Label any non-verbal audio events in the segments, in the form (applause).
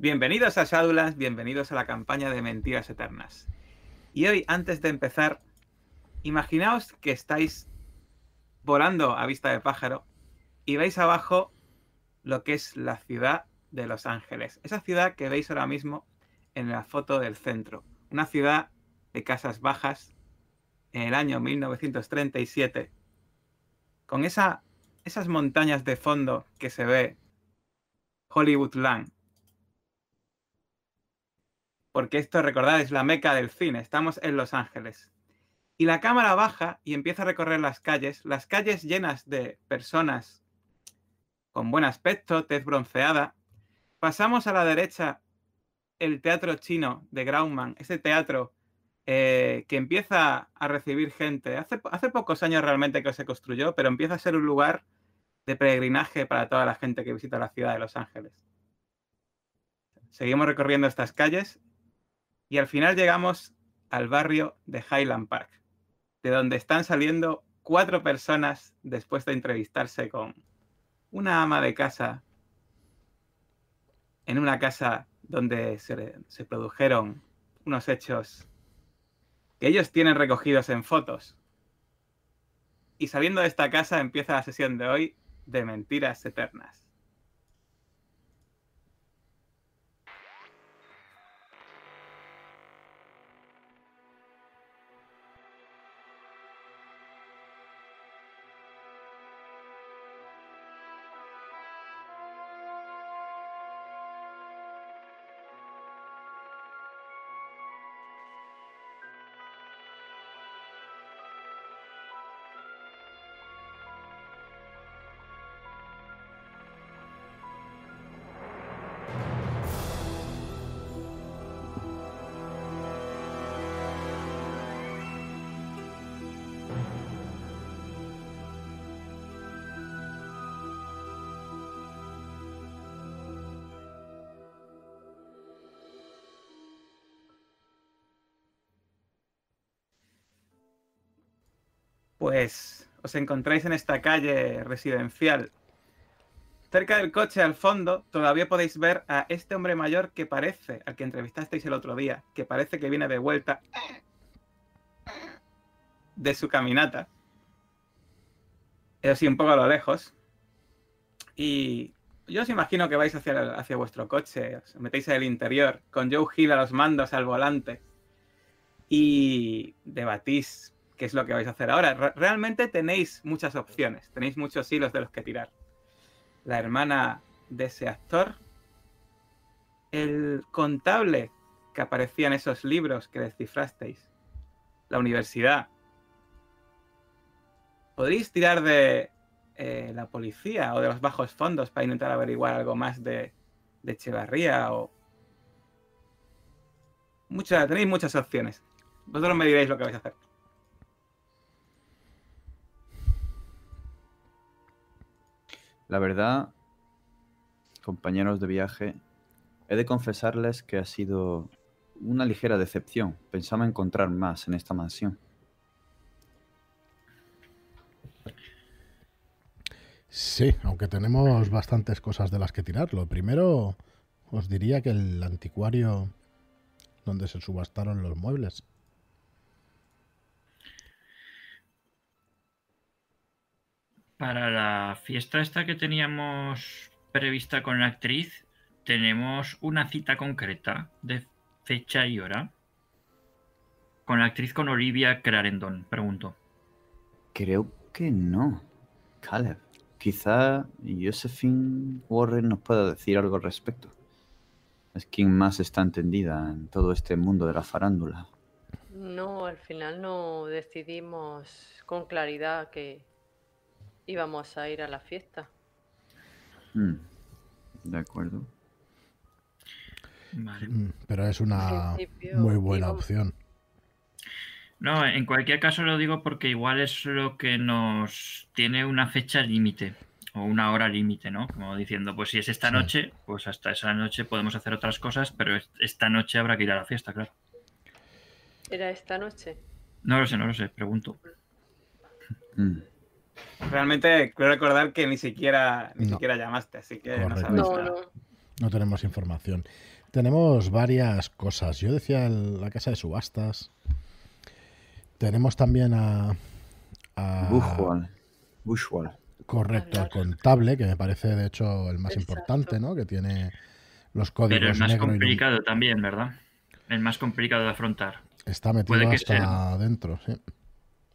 Bienvenidos a Shadowlands, bienvenidos a la campaña de Mentiras Eternas. Y hoy, antes de empezar, imaginaos que estáis volando a vista de pájaro y veis abajo lo que es la ciudad de Los Ángeles. Esa ciudad que veis ahora mismo en la foto del centro. Una ciudad de casas bajas en el año 1937. Con esa, esas montañas de fondo que se ve Hollywoodland porque esto, recordad, es la meca del cine, estamos en Los Ángeles. Y la cámara baja y empieza a recorrer las calles, las calles llenas de personas con buen aspecto, tez bronceada. Pasamos a la derecha el teatro chino de Grauman, ese teatro eh, que empieza a recibir gente. Hace, hace pocos años realmente que se construyó, pero empieza a ser un lugar de peregrinaje para toda la gente que visita la ciudad de Los Ángeles. Seguimos recorriendo estas calles y al final llegamos al barrio de Highland Park, de donde están saliendo cuatro personas después de entrevistarse con una ama de casa en una casa donde se, produjeron unos hechos que ellos tienen recogidos en fotos. Y saliendo de esta casa empieza la sesión de hoy de Mentiras Eternas. Pues os encontráis en esta calle residencial. Cerca del coche, al fondo, todavía podéis ver a este hombre mayor que parece, al que entrevistasteis el otro día, que parece que viene de vuelta de su caminata. Es así un poco a lo lejos. Y yo os imagino que vais hacia, hacia vuestro coche, os metéis en el interior, con Joe Hill a los mandos, al volante, y debatís qué es lo que vais a hacer ahora. realmente tenéis muchas opciones, tenéis muchos hilos de los que tirar. La hermana de ese actor, el contable que aparecía en esos libros que descifrasteis, la universidad. Podréis tirar de eh, la policía o de los bajos fondos para intentar averiguar algo más de, de Echevarría o... Mucha, tenéis muchas opciones. Vosotros me diréis lo que vais a hacer. La verdad, compañeros de viaje, he de confesarles que ha sido una ligera decepción. Pensaba encontrar más en esta mansión. Sí, aunque tenemos bastantes cosas de las que tirar. Lo primero, os diría que el anticuario donde se subastaron los muebles. Para la fiesta esta que teníamos prevista con la actriz, tenemos una cita concreta de fecha y hora. Con la actriz con Olivia Clarendon, pregunto. Creo que no. Caleb. Quizá Josephine Warren nos pueda decir algo al respecto. Es quien más está entendida en todo este mundo de la farándula. No, al final no decidimos con claridad que íbamos a ir a la fiesta. Mm, de acuerdo. Mm, pero es una muy buena opción. No, en cualquier caso lo digo porque igual es lo que nos tiene una fecha límite o una hora límite, ¿no? Como diciendo, pues si es esta noche, pues hasta esa noche podemos hacer otras cosas, pero esta noche habrá que ir a la fiesta, claro. ¿Era esta noche? No lo sé, no lo sé, pregunto. Mm. Realmente quiero recordar que ni siquiera ni siquiera llamaste, así que no sabes. No, no. No tenemos información. Tenemos varias cosas. Yo decía el- la casa de subastas. Tenemos también a. a- Bushwal. Bushwal. Correcto, al contable, que me parece de hecho el más Exacto. importante, ¿no? Que tiene los Pero códigos el más negro y num- complicado también, ¿verdad? El más complicado de afrontar. Está metido puede que hasta adentro, sí.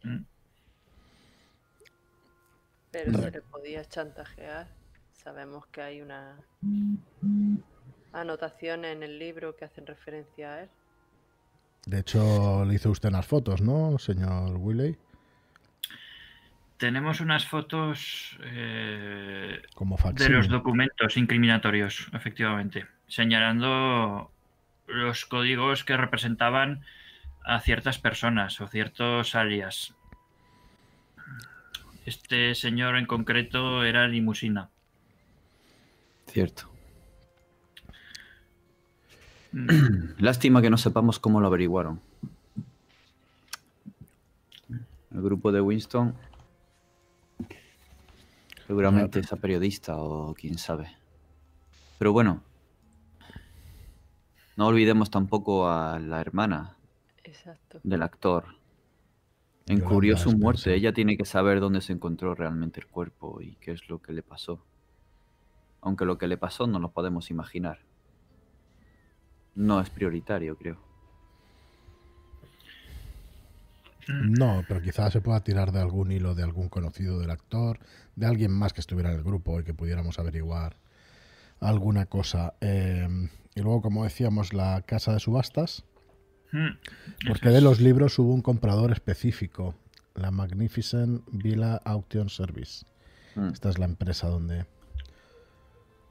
Mm. Pero se le podía chantajear. Sabemos que hay una anotación en el libro que hacen referencia a él. De hecho, le hizo usted unas fotos, ¿no, señor Willey? Tenemos unas fotos eh, Como de los documentos incriminatorios, efectivamente, señalando los códigos que representaban a ciertas personas o ciertos alias. Este señor en concreto era limusina. Cierto. Mm, (clears throat) Lástima que no sepamos cómo lo averiguaron. El grupo de Winston. Seguramente esa periodista o quién sabe. Pero bueno. No olvidemos tampoco a la hermana Exacto. del actor. Encubrió su muerte. Ella tiene que saber dónde se encontró realmente el cuerpo y qué es lo que le pasó. Aunque lo que le pasó no lo podemos imaginar. No es prioritario, creo. mm. No, pero quizás se pueda tirar de algún hilo de algún conocido del actor, de alguien más que estuviera en el grupo y que pudiéramos averiguar alguna cosa. Eh, y luego, como decíamos, la casa de subastas, porque eso de los libros hubo un comprador específico, la Magnificent Villa Auction Service. Mm. Esta es la empresa donde,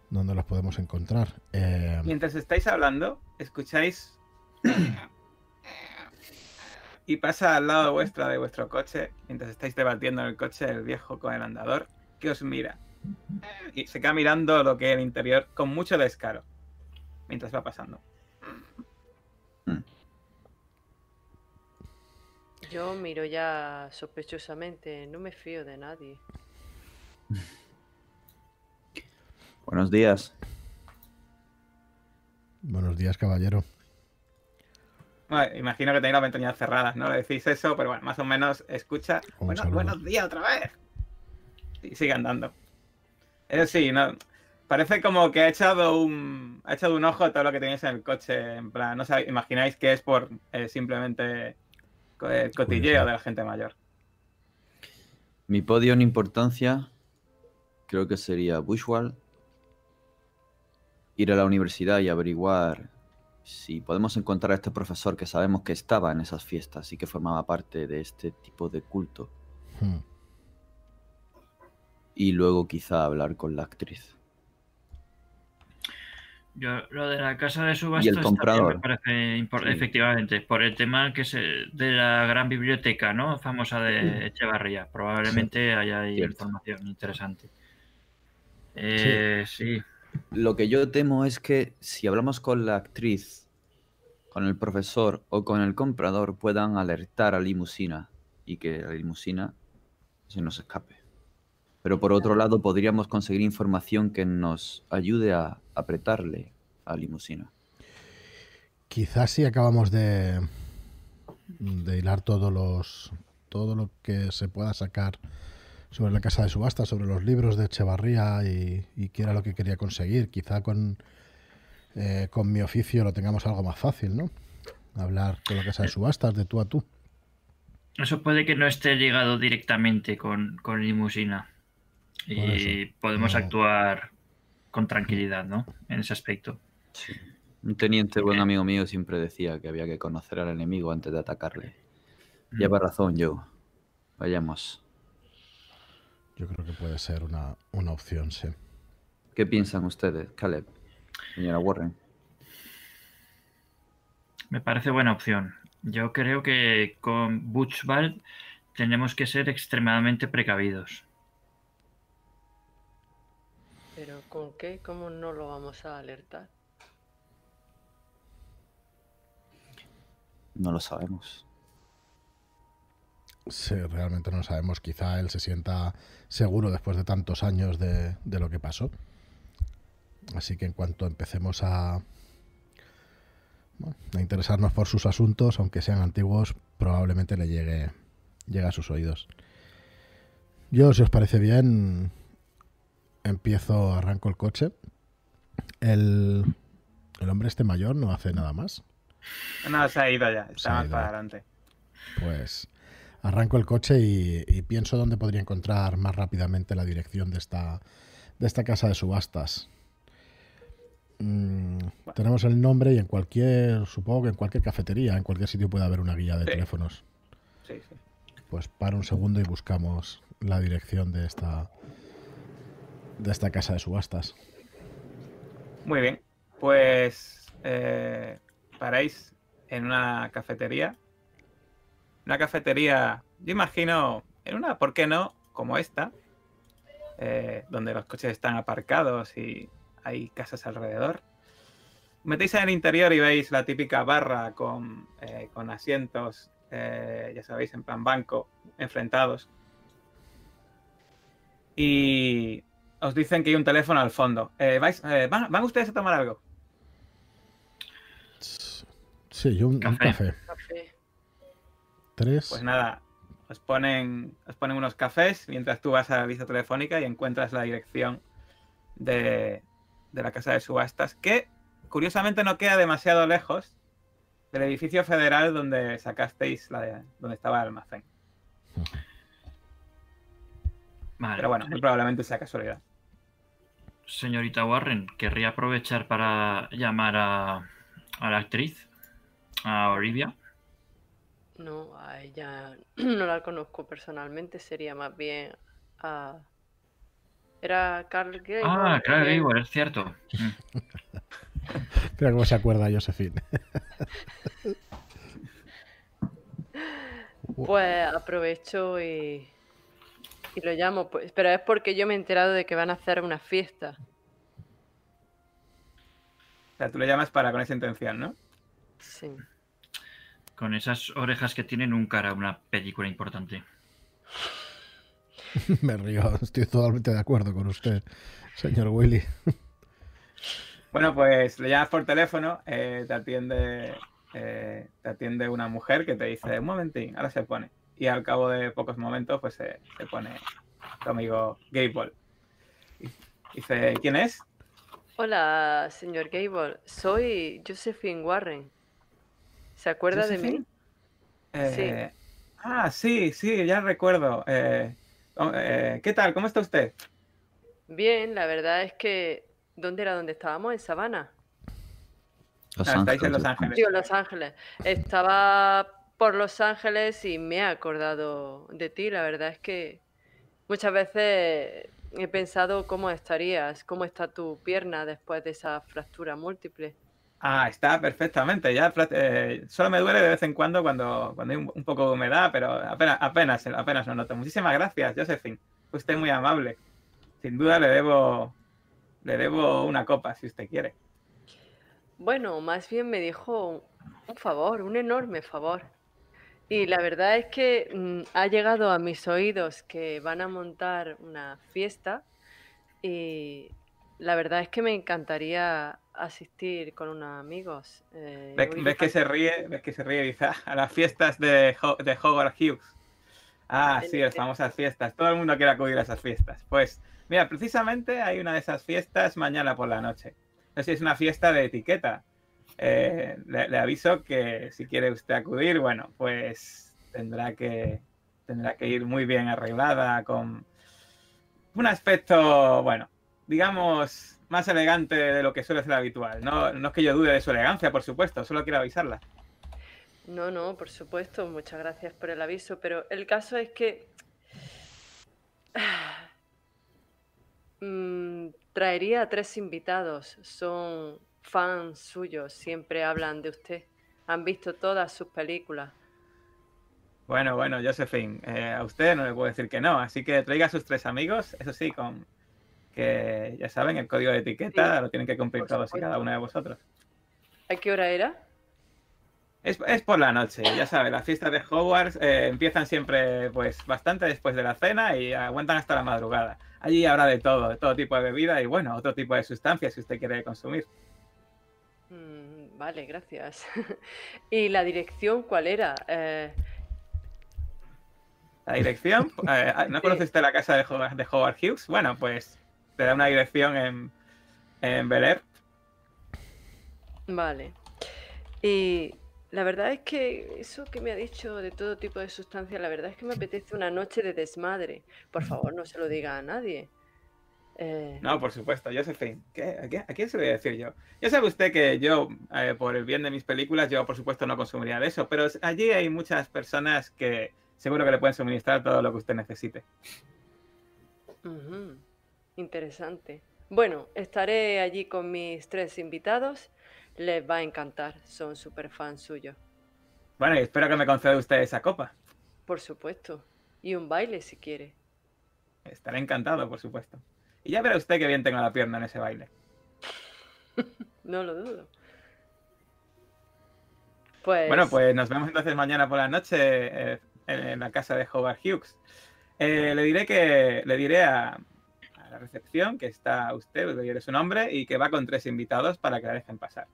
donde los podemos encontrar. Eh, Mientras estáis hablando, escucháis. (coughs) Y pasa al lado vuestra de vuestro coche, mientras estáis debatiendo en el coche el viejo con el andador, que os mira. Y se queda mirando lo que es el interior con mucho descaro. Mientras va pasando. Yo miro ya sospechosamente, no me fío de nadie. (laughs) Buenos días. buenos días, caballero. Bueno, imagino que tenéis las ventanillas cerradas, ¿no? Le decís eso, pero bueno, más o menos escucha. Bueno, buenos días otra vez. Y sigue andando. Eso sí, no. Parece como que ha echado un. ha echado un ojo a todo lo que tenéis en el coche. En plan, no sabéis, imagináis que es por eh, simplemente eh, cotilleo de la gente mayor. Mi podio en importancia creo que sería Bushwal. Ir a la universidad y averiguar si podemos encontrar a este profesor que sabemos que estaba en esas fiestas y que formaba parte de este tipo de culto. Hmm. Y luego quizá hablar con la actriz. Yo, lo de la casa de subastas también comprador. me parece importante, Sí. efectivamente, por el tema que se, de la gran biblioteca, ¿no? Famosa de Echevarría. Probablemente haya ahí información interesante. Eh, sí. Lo que yo temo es que si hablamos con la actriz, con el profesor o con el comprador puedan alertar a limusina y que la limusina se nos escape. Pero por otro lado podríamos conseguir información que nos ayude a apretarle a limusina. Quizás si acabamos de, de hilar todos los todo lo que se pueda sacar sobre la casa de subasta, sobre los libros de Echevarría y, y qué era lo que quería conseguir. Quizá con, eh, con mi oficio lo tengamos algo más fácil, ¿no? Hablar con la casa de subastas de tú a tú. Eso puede que no esté ligado directamente con, con limusina. Y podemos no. actuar con tranquilidad, ¿no? En ese aspecto. Un teniente buen Ok. amigo mío siempre decía que había que conocer al enemigo antes de atacarle. Mm. Lleva razón, Joe. Vayamos. Yo creo que puede ser una, una opción, sí. ¿Qué piensan ustedes, Caleb? Señora Warren. Me parece buena opción. Yo creo que con Butchbald tenemos que ser extremadamente precavidos. Pero ¿con qué? ¿Cómo no lo vamos a alertar? No lo sabemos. Sí, realmente no lo sabemos. Quizá él se sienta seguro después de tantos años de, de lo que pasó. Así que en cuanto empecemos a, bueno, a interesarnos por sus asuntos, aunque sean antiguos, probablemente le llegue, llegue a sus oídos. Yo, si os parece bien, empiezo, arranco el coche. El, el hombre este mayor no hace nada más. No, se ha ido ya, está más para adelante. Pues arranco el coche y, y pienso dónde podría encontrar más rápidamente la dirección de esta, de esta casa de subastas. Mm, tenemos el nombre y en cualquier, supongo que en cualquier cafetería, en cualquier sitio puede haber una guía de Sí. teléfonos. Sí, sí. Pues para un segundo y buscamos la dirección de esta de esta casa de subastas. Muy bien. Pues eh, paráis en una cafetería. Una cafetería, yo imagino, en una, ¿por qué no? Como esta, eh, donde los coches están aparcados y hay casas alrededor. Metéis en el interior y veis la típica barra con, eh, con asientos, eh, ya sabéis, en plan banco, enfrentados. Y os dicen que hay un teléfono al fondo. Eh, vais- eh, ¿van, van ustedes a tomar algo? Sí, yo un un Café. Tres. Pues nada, os ponen, os ponen unos cafés mientras tú vas a la lista telefónica y encuentras la dirección de, de la casa de subastas, que curiosamente no queda demasiado lejos del edificio federal donde sacasteis la de- donde estaba el almacén. Vale. Pero bueno, muy probablemente sea casualidad. Señorita Warren, querría aprovechar para llamar a, a la actriz, a Olivia. No, a ella (clears throat) no la conozco personalmente, sería más bien a... Era Carl Gray. Ah, claro, Gable, es cierto. (laughs) Mira cómo se acuerda Josephine. (laughs) Pues aprovecho y, y lo llamo, pues, pero es porque yo me he enterado de que van a hacer una fiesta. O sea, tú le llamas para con esa intención, ¿no? Sí. Con esas orejas que tienen un cara, una película importante. (laughs) Me río, estoy totalmente de acuerdo con usted, señor Willy. (laughs) Bueno, pues le llamas por teléfono, eh, te atiende eh, te atiende una mujer que te dice, un momentín, ahora se pone. Y al cabo de pocos momentos, pues se, se pone tu amigo Gable. Y dice, ¿quién es? Hola, señor Gable. Soy Josephine Warren. ¿Se acuerda de mí? Eh, Ah, sí, sí, ya recuerdo. Eh, oh, eh, ¿Qué tal? ¿Cómo está usted? Bien, la verdad es que... ¿Dónde era donde estábamos? En Sabana. Los Ah, estáis en Ángeles, Los. Ángeles. Digo, Los Ángeles. Estaba por Los Ángeles y me he acordado de ti. La verdad es que muchas veces he pensado cómo estarías, cómo está tu pierna después de esa fractura múltiple. Ah, está perfectamente. Ya eh, solo me duele de vez en cuando cuando, cuando hay un, un poco de humedad, pero apenas, apenas, apenas lo noto. Muchísimas gracias, Josephine. Usted muy amable. Sin duda le debo, le debo una copa, si usted quiere. Bueno, más bien me dijo un favor, un enorme favor. Y la verdad es que mm, ha llegado a mis oídos que van a montar una fiesta y la verdad es que me encantaría asistir con unos amigos. eh, ¿Ves, que se ríe? ¿Ves que se ríe dice, "Ah, a las fiestas de, Ho- de Hughes? Ah, sí, las famosas fiestas. Todo el mundo quiere acudir a esas fiestas. Pues, mira, precisamente hay una de esas fiestas mañana por la noche. No sé si es una fiesta de etiqueta. Eh, le, aviso que si quiere usted acudir, bueno, pues tendrá que, tendrá que ir muy bien arreglada, con un aspecto, bueno, digamos, más elegante de lo que suele ser habitual. No, no es que yo dude de su elegancia, por supuesto, solo quiero avisarla. No, no, por supuesto, muchas gracias por el aviso, pero el caso es que (sighs) mm, traería a tres invitados, son fans suyos, siempre hablan de usted, han visto todas sus películas. Bueno, bueno, Josephine, eh, a usted no le puedo decir que no, así que traiga a sus tres amigos, eso sí, con que ya saben, el código de etiqueta Sí, lo tienen que cumplir todos y cada uno de vosotros. ¿A qué hora era? Es, es por la noche, ya sabes, las fiestas de Hogwarts eh, empiezan siempre pues bastante después de la cena y aguantan hasta la madrugada. Allí habrá de todo, de todo tipo de bebida y bueno, otro tipo de sustancias si usted quiere consumir. Mm, vale, gracias. (laughs) ¿Y la dirección cuál era? Eh, La dirección, (laughs) eh, ¿no Sí. conoce usted la casa de Howard, de Howard Hughes? Bueno, pues te da una dirección en, en Bel Air. Vale. Y la verdad es que eso que me ha dicho de todo tipo de sustancias, la verdad es que me apetece una noche de desmadre. Por favor, no se lo diga a nadie. Eh, No, por supuesto, Josephine. ¿Qué? ¿A, qué- a quién se lo voy a decir yo? Ya sabe usted que yo, eh, por el bien de mis películas, yo por supuesto no consumiría de eso, pero allí hay muchas personas que seguro que le pueden suministrar todo lo que usted necesite. Interesante. Bueno, estaré allí con mis tres invitados. Les va a encantar. Son súper fans suyos. Bueno, y espero que me conceda usted esa copa. Por supuesto. Y un baile si quiere. Estaré encantado, por supuesto. Y ya verá usted que bien tengo la pierna en ese baile. (laughs) No lo dudo. Pues, Bueno, pues nos vemos entonces mañana por la noche eh, en la casa de Howard Hughes. Eh, le diré que le diré a, a la recepción que está usted, le diré su nombre y que va con tres invitados para que la dejen pasar.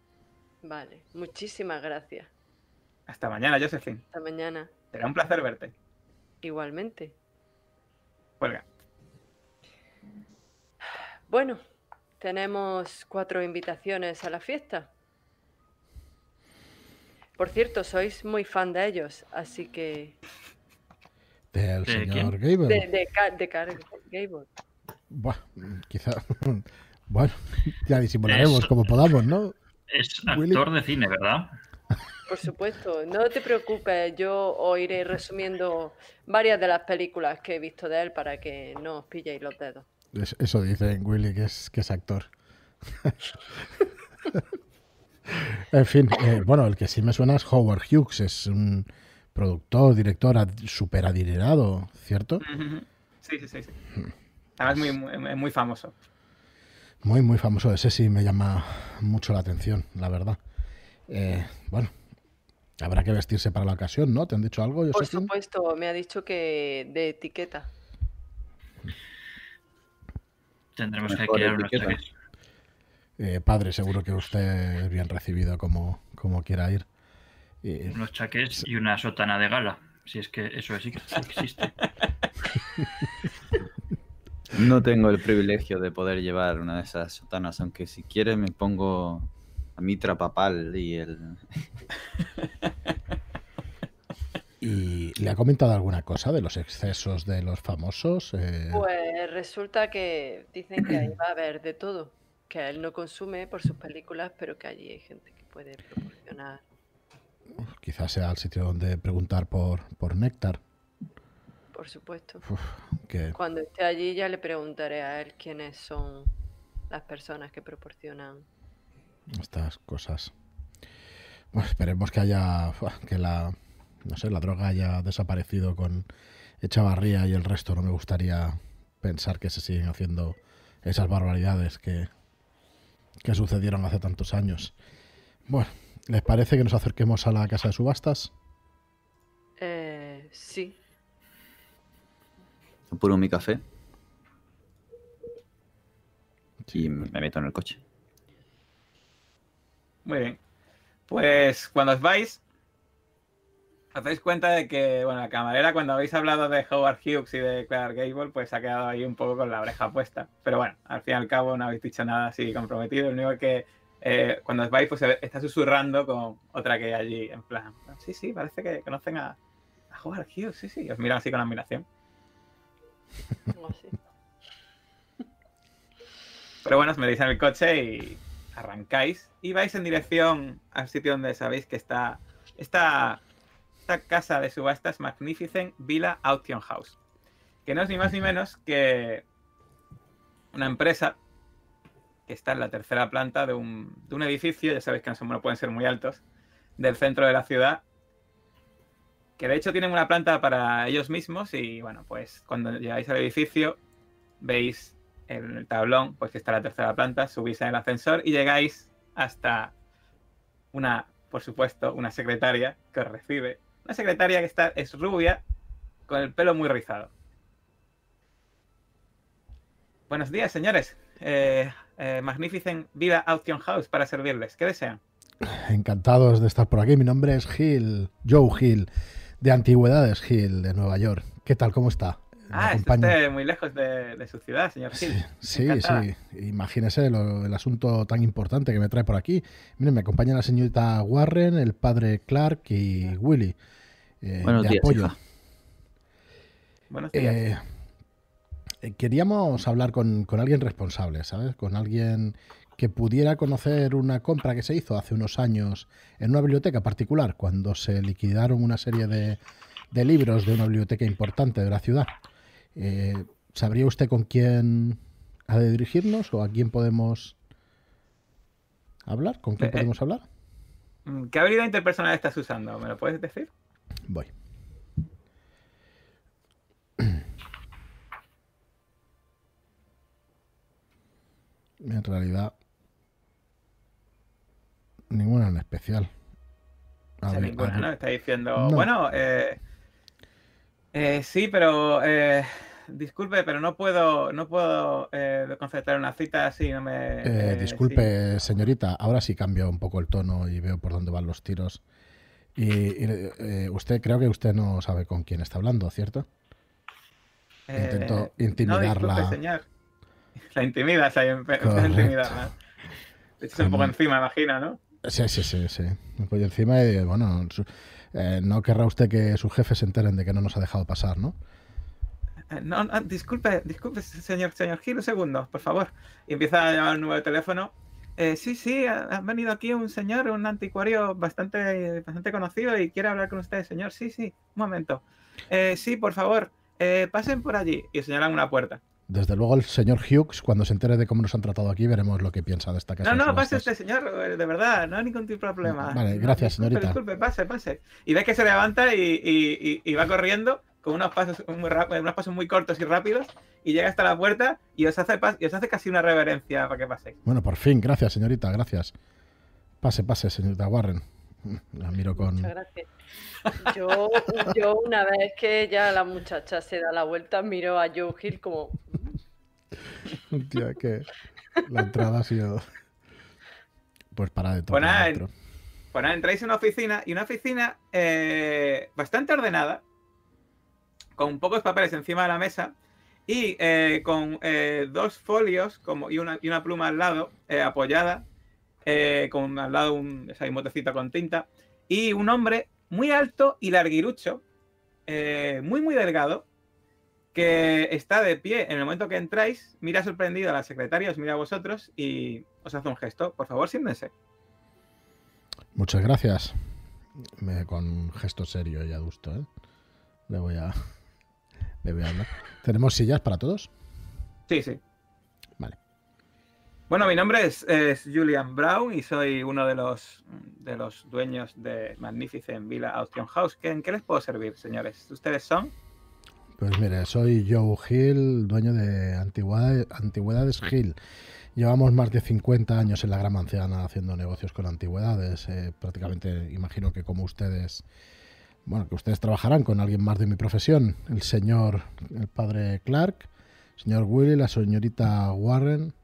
Vale, muchísimas gracias. Hasta mañana, Josephine. Hasta mañana. Será un placer verte. Igualmente. Cuelga. Bueno, tenemos cuatro invitaciones a la fiesta. Por cierto, sois muy fan de ellos, así que... Del ¿De señor De, Gable. de, de Car- Gable. Buah, quizá. (laughs) bueno, ya disimularemos como podamos, ¿no? Es Willy. actor de cine, ¿verdad? Por supuesto, no te preocupes, yo os iré resumiendo varias de las películas que he visto de él para que no os pilléis los dedos. Es- Eso dicen Willy, que es, que es actor. (laughs) en fin, eh, bueno, el que sí me suena es Howard Hughes, es un productor, director ad- súper adinerado, ¿cierto? Sí, sí, sí. sí. Además, muy, muy, muy famoso. Muy, muy famoso. Ese sí me llama mucho la atención, la verdad. Eh, bueno, habrá que vestirse para la ocasión, ¿no? ¿Te han dicho algo, Por Josephine? supuesto, me ha dicho que de etiqueta. Tendremos que etiqueta. chaqués. Eh, padre, seguro que usted es bien recibido como, como quiera ir. Y- Unos chaqués y una sotana de gala. Si es que eso sí que existe. (laughs) No tengo el privilegio de poder llevar una de esas sotanas, aunque si quiere me pongo a mitra papal y el... (laughs) ¿Y le ha comentado alguna cosa de los excesos de los famosos? Eh, Pues resulta que dicen que ahí va a haber de todo, que él no consume por sus películas, pero que allí hay gente que puede proporcionar. quizás sea el sitio donde preguntar por, por néctar. Por supuesto. Uf, que Cuando esté allí ya le preguntaré a él quiénes son las personas que proporcionan. estas cosas. Bueno, esperemos que haya (laughs) que la no sé, la droga haya desaparecido con Echavarría y el resto. No me gustaría pensar que se siguen haciendo esas barbaridades que, que sucedieron hace tantos años. Bueno, ¿les parece que nos acerquemos a la casa de subastas? Eh, sí, Apuro mi café. Y me meto en el coche. Muy bien. Pues cuando os vais, dais cuenta de que, bueno, la camarera, cuando habéis hablado de Howard Hughes y de Clark Gable, pues ha quedado ahí un poco con la oreja puesta. Pero bueno, al fin y al cabo no habéis dicho nada así comprometido. Lo único que eh, cuando os vais, pues está susurrando con otra que hay allí, en plan, sí, sí, parece que conocen a, a Howard Hughes, sí, sí. Os miran así con admiración. Pero bueno, os metéis en el coche y arrancáis y vais en dirección al sitio donde sabéis que está esta, esta casa de subastas Magnificent Villa Auction House. Que no es ni más ni menos que una empresa que está en la tercera planta de un, de un edificio, ya sabéis que no, son- no pueden ser muy altos, del centro de la ciudad. Que de hecho tienen una planta para ellos mismos y bueno, pues cuando llegáis al edificio veis en el tablón, pues que está en la tercera planta, subís en el ascensor y llegáis hasta una por supuesto, una secretaria que os recibe. Una secretaria que está, es rubia, con el pelo muy rizado. Buenos días, señores. Eh, eh, Vida Auction House para servirles. ¿Qué desean? Encantados de estar por aquí. Mi nombre es Gil, Joe Gil, de Antigüedades Gil, de Nueva York. ¿Qué tal? ¿Cómo está? Me Ah, acompaña- muy lejos de, de su ciudad, señor Gil. Sí, sí. Imagínese lo- el asunto tan importante que me trae por aquí. Miren, me acompaña la señorita Warren, el padre Clark y Willy. eh, Buenos de días, apoyo. hija. Buenos días. Eh, queríamos hablar con, con alguien responsable, ¿sabes? Con alguien que pudiera conocer una compra que se hizo hace unos años en una biblioteca particular, cuando se liquidaron una serie de, de libros de una biblioteca importante de la ciudad. Eh, ¿Sabría usted con quién ha de dirigirnos o a quién podemos hablar? ¿Con quién Eh, eh. podemos hablar? Mm, ¿Qué habilidad interpersonal estás usando? ¿Me lo puedes decir? Voy. (clears throat) En realidad, ninguna en especial. A O sea, ver, ninguna, ¿no? Está diciendo, No. bueno, eh, eh, sí, pero eh, disculpe, pero no puedo, no puedo eh, concertar una cita así, no me. eh, eh, disculpe, señorita, ahora sí cambio un poco el tono y veo por dónde van los tiros. Y, y, eh, usted, creo que usted no sabe con quién está hablando, ¿cierto? intento Eh, No, intimidarla. disculpe, señor. (laughs) (laughs) La intimida, o sea, empe- empieza a Correcto. intimidarla. De hecho, es un poco encima, imagino, ¿no? Sí, sí, sí, sí. Me encima y, bueno, eh, no querrá usted que sus jefes se enteren de que no nos ha dejado pasar, ¿no? Eh, No, no, disculpe, disculpe, señor, señor Gil, un segundo, por favor. Y empieza a llamar el número de teléfono. Eh, sí, sí, ha, venido aquí un señor, un anticuario bastante, bastante conocido y quiere hablar con usted, señor. Sí, sí, un momento. Sí, por favor, pasen por allí. Y señalan una puerta. Desde luego el señor Hughes, cuando se entere de cómo nos han tratado aquí, veremos lo que piensa de esta casa. No, no, pase usted, señor, eh, de verdad, no hay ningún tipo de problema. Vale, No, gracias, disculpe, señorita. Disculpe, pase, pase. Y ves que se levanta y, y- y- y va corriendo con unos pasos muy, rap- unos pasos muy cortos y rápidos y llega hasta la puerta y os hace, y os hace casi una reverencia para que paséis. Bueno, por fin, gracias, señorita, gracias. Pase, pase, señorita Warren. (laughs) La miro con... Muchas gracias. Yo, yo una vez que ya la muchacha se da la vuelta, miro a Joe Hill como, (laughs) Tía, que la entrada ha sido... Pues para de todo. Pues nada, dentro. Pues entráis en una oficina y una oficina eh, bastante ordenada, con pocos papeles encima de la mesa y eh, con eh, dos folios como, y, una, y una pluma al lado, apoyada, con al lado un, esa un botecito con tinta, y un hombre muy alto y larguirucho, muy, muy delgado, que está de pie en el momento que entráis, mira sorprendido a la secretaria, os mira a vosotros y os hace un gesto. Por favor, siéntense. Muchas gracias. Me- con un gesto serio y adusto, ¿eh? Le voy a... (laughs) Le voy a hablar. ¿Tenemos sillas para todos? Sí, sí. Vale. Bueno, mi nombre es, es Julian Brown y soy uno de los, de los dueños de Magnificent Villa Auction House. ¿Qué- ¿En qué les puedo servir, señores? ¿Ustedes son? Pues mire, soy Joe Hill, dueño de Antigüedades, Hill. Llevamos más de 50 años en la Gran Manzana haciendo negocios con antigüedades. eh, prácticamente imagino que como ustedes, bueno, que ustedes trabajarán con alguien más de mi profesión. El señor, el padre Clark, el señor Willy, la señorita Warren.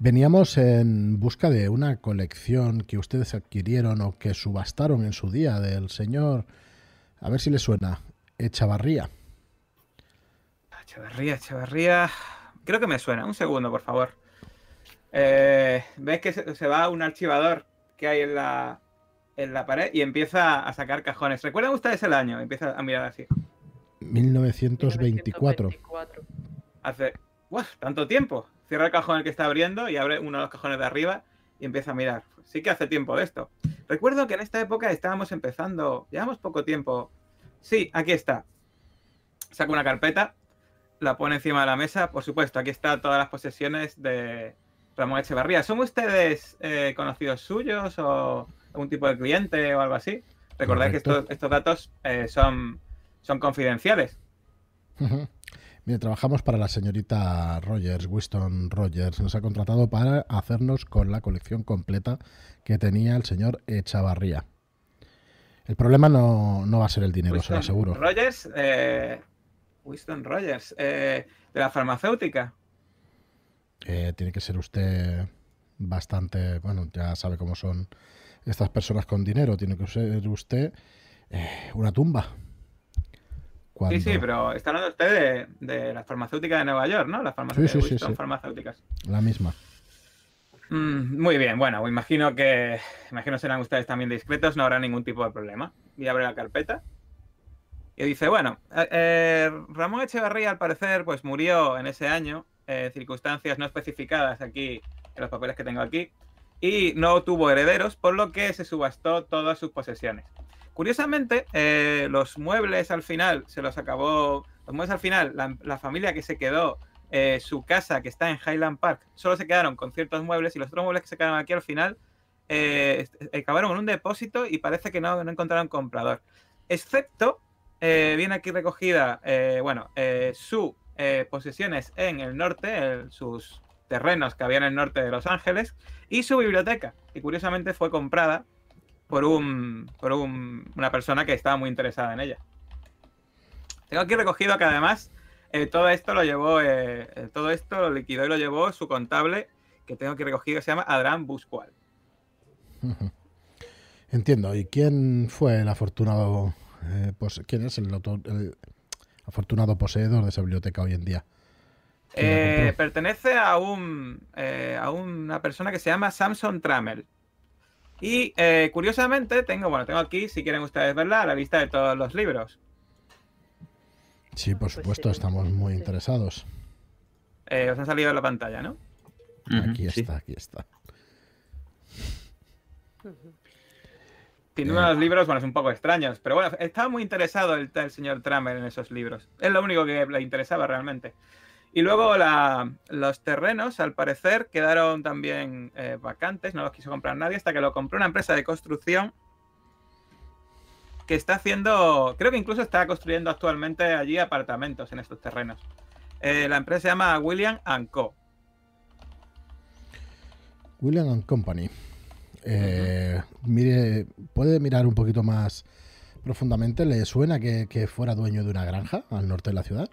Veníamos en busca de una colección que ustedes adquirieron o que subastaron en su día del señor, a ver si le suena, Echavarría. Echeverría, Echeverría. Creo que me suena. Un segundo, por favor. Eh, ¿Ves que se, se va un archivador que hay en la, en la pared y empieza a sacar cajones? ¿Recuerdan ustedes el año? Empieza a mirar así. 1924. 1924. Hace tanto tiempo. Cierra el cajón el que está abriendo y abre uno de los cajones de arriba y empieza a mirar. Sí que hace tiempo de esto. Recuerdo que en esta época estábamos empezando, llevamos poco tiempo. Sí, aquí está. Saca una carpeta, la pone encima de la mesa. Por supuesto, aquí están todas las posesiones de Ramón Echevarría. ¿Son ustedes eh, conocidos suyos o algún tipo de cliente o algo así? Recordad que estos, estos datos eh, son, son confidenciales. Mire, trabajamos para la señorita Rogers, Winston Rogers. Nos ha contratado para hacernos con la colección completa que tenía el señor Echavarría. El problema no, no va a ser el dinero, se lo aseguro. Rogers, eh, Winston Rogers, eh, de la farmacéutica. Eh, tiene que ser usted bastante, bueno, ya sabe cómo son estas personas con dinero. Tiene que ser usted eh, una tumba. Cuando- Sí, sí, pero está hablando usted de, de la farmacéutica de Nueva York, ¿no? Las farmacéuticas Sí, sí, Winston sí. farmacéuticas. La misma. Mm, muy bien, bueno, imagino que imagino serán ustedes también discretos, no habrá ningún tipo de problema. Y abre la carpeta. Y dice, bueno, eh, eh, Ramón Echevarría al parecer pues murió en ese año, eh, circunstancias no especificadas aquí en los papeles que tengo aquí, y no tuvo herederos, por lo que se subastó todas sus posesiones. Curiosamente, eh, los muebles al final se los acabó, los muebles al final, la, la familia que se quedó eh, su casa que está en Highland Park, solo se quedaron con ciertos muebles y los otros muebles que se quedaron aquí al final eh, acabaron en un depósito y parece que no, no encontraron comprador. Excepto, eh, viene aquí recogida, bueno, sus posesiones en el norte, sus terrenos que había en el norte de Los Ángeles y su biblioteca, que curiosamente fue comprada por, un, por un- una persona que estaba muy interesada en ella. Tengo aquí recogido que además eh, todo esto lo llevó, eh, eh, todo esto lo liquidó y lo llevó su contable, que tengo aquí recogido, que se llama Adrián Buscual. (laughs) Entiendo. ¿Y quién fue el afortunado? eh, pose- ¿Quién es el, autor- el afortunado poseedor de esa biblioteca hoy en día? ¿Quién la Eh, pertenece a un a una persona que se llama Samson Trammell. Y curiosamente tengo, bueno, tengo aquí, si quieren ustedes verla, la lista de todos los libros. Sí, por Pues supuesto, sí, estamos muy interesados. Eh, os han salido la pantalla, ¿no? Aquí está, aquí está. Tiene Eh. unos libros, bueno, es un poco extraños, pero bueno, estaba muy interesado el, el señor Trammell en esos libros. Es lo único que le interesaba realmente. Y luego la- los terrenos, al parecer, quedaron también eh, vacantes, no los quiso comprar nadie, hasta que lo compró una empresa de construcción que está haciendo, creo que incluso está construyendo actualmente allí apartamentos en estos terrenos. Eh, la empresa se llama William Co. William and Company. Eh, Mire, ¿puede mirar un poquito más profundamente? ¿Le suena que, que fuera dueño de una granja al norte de la ciudad?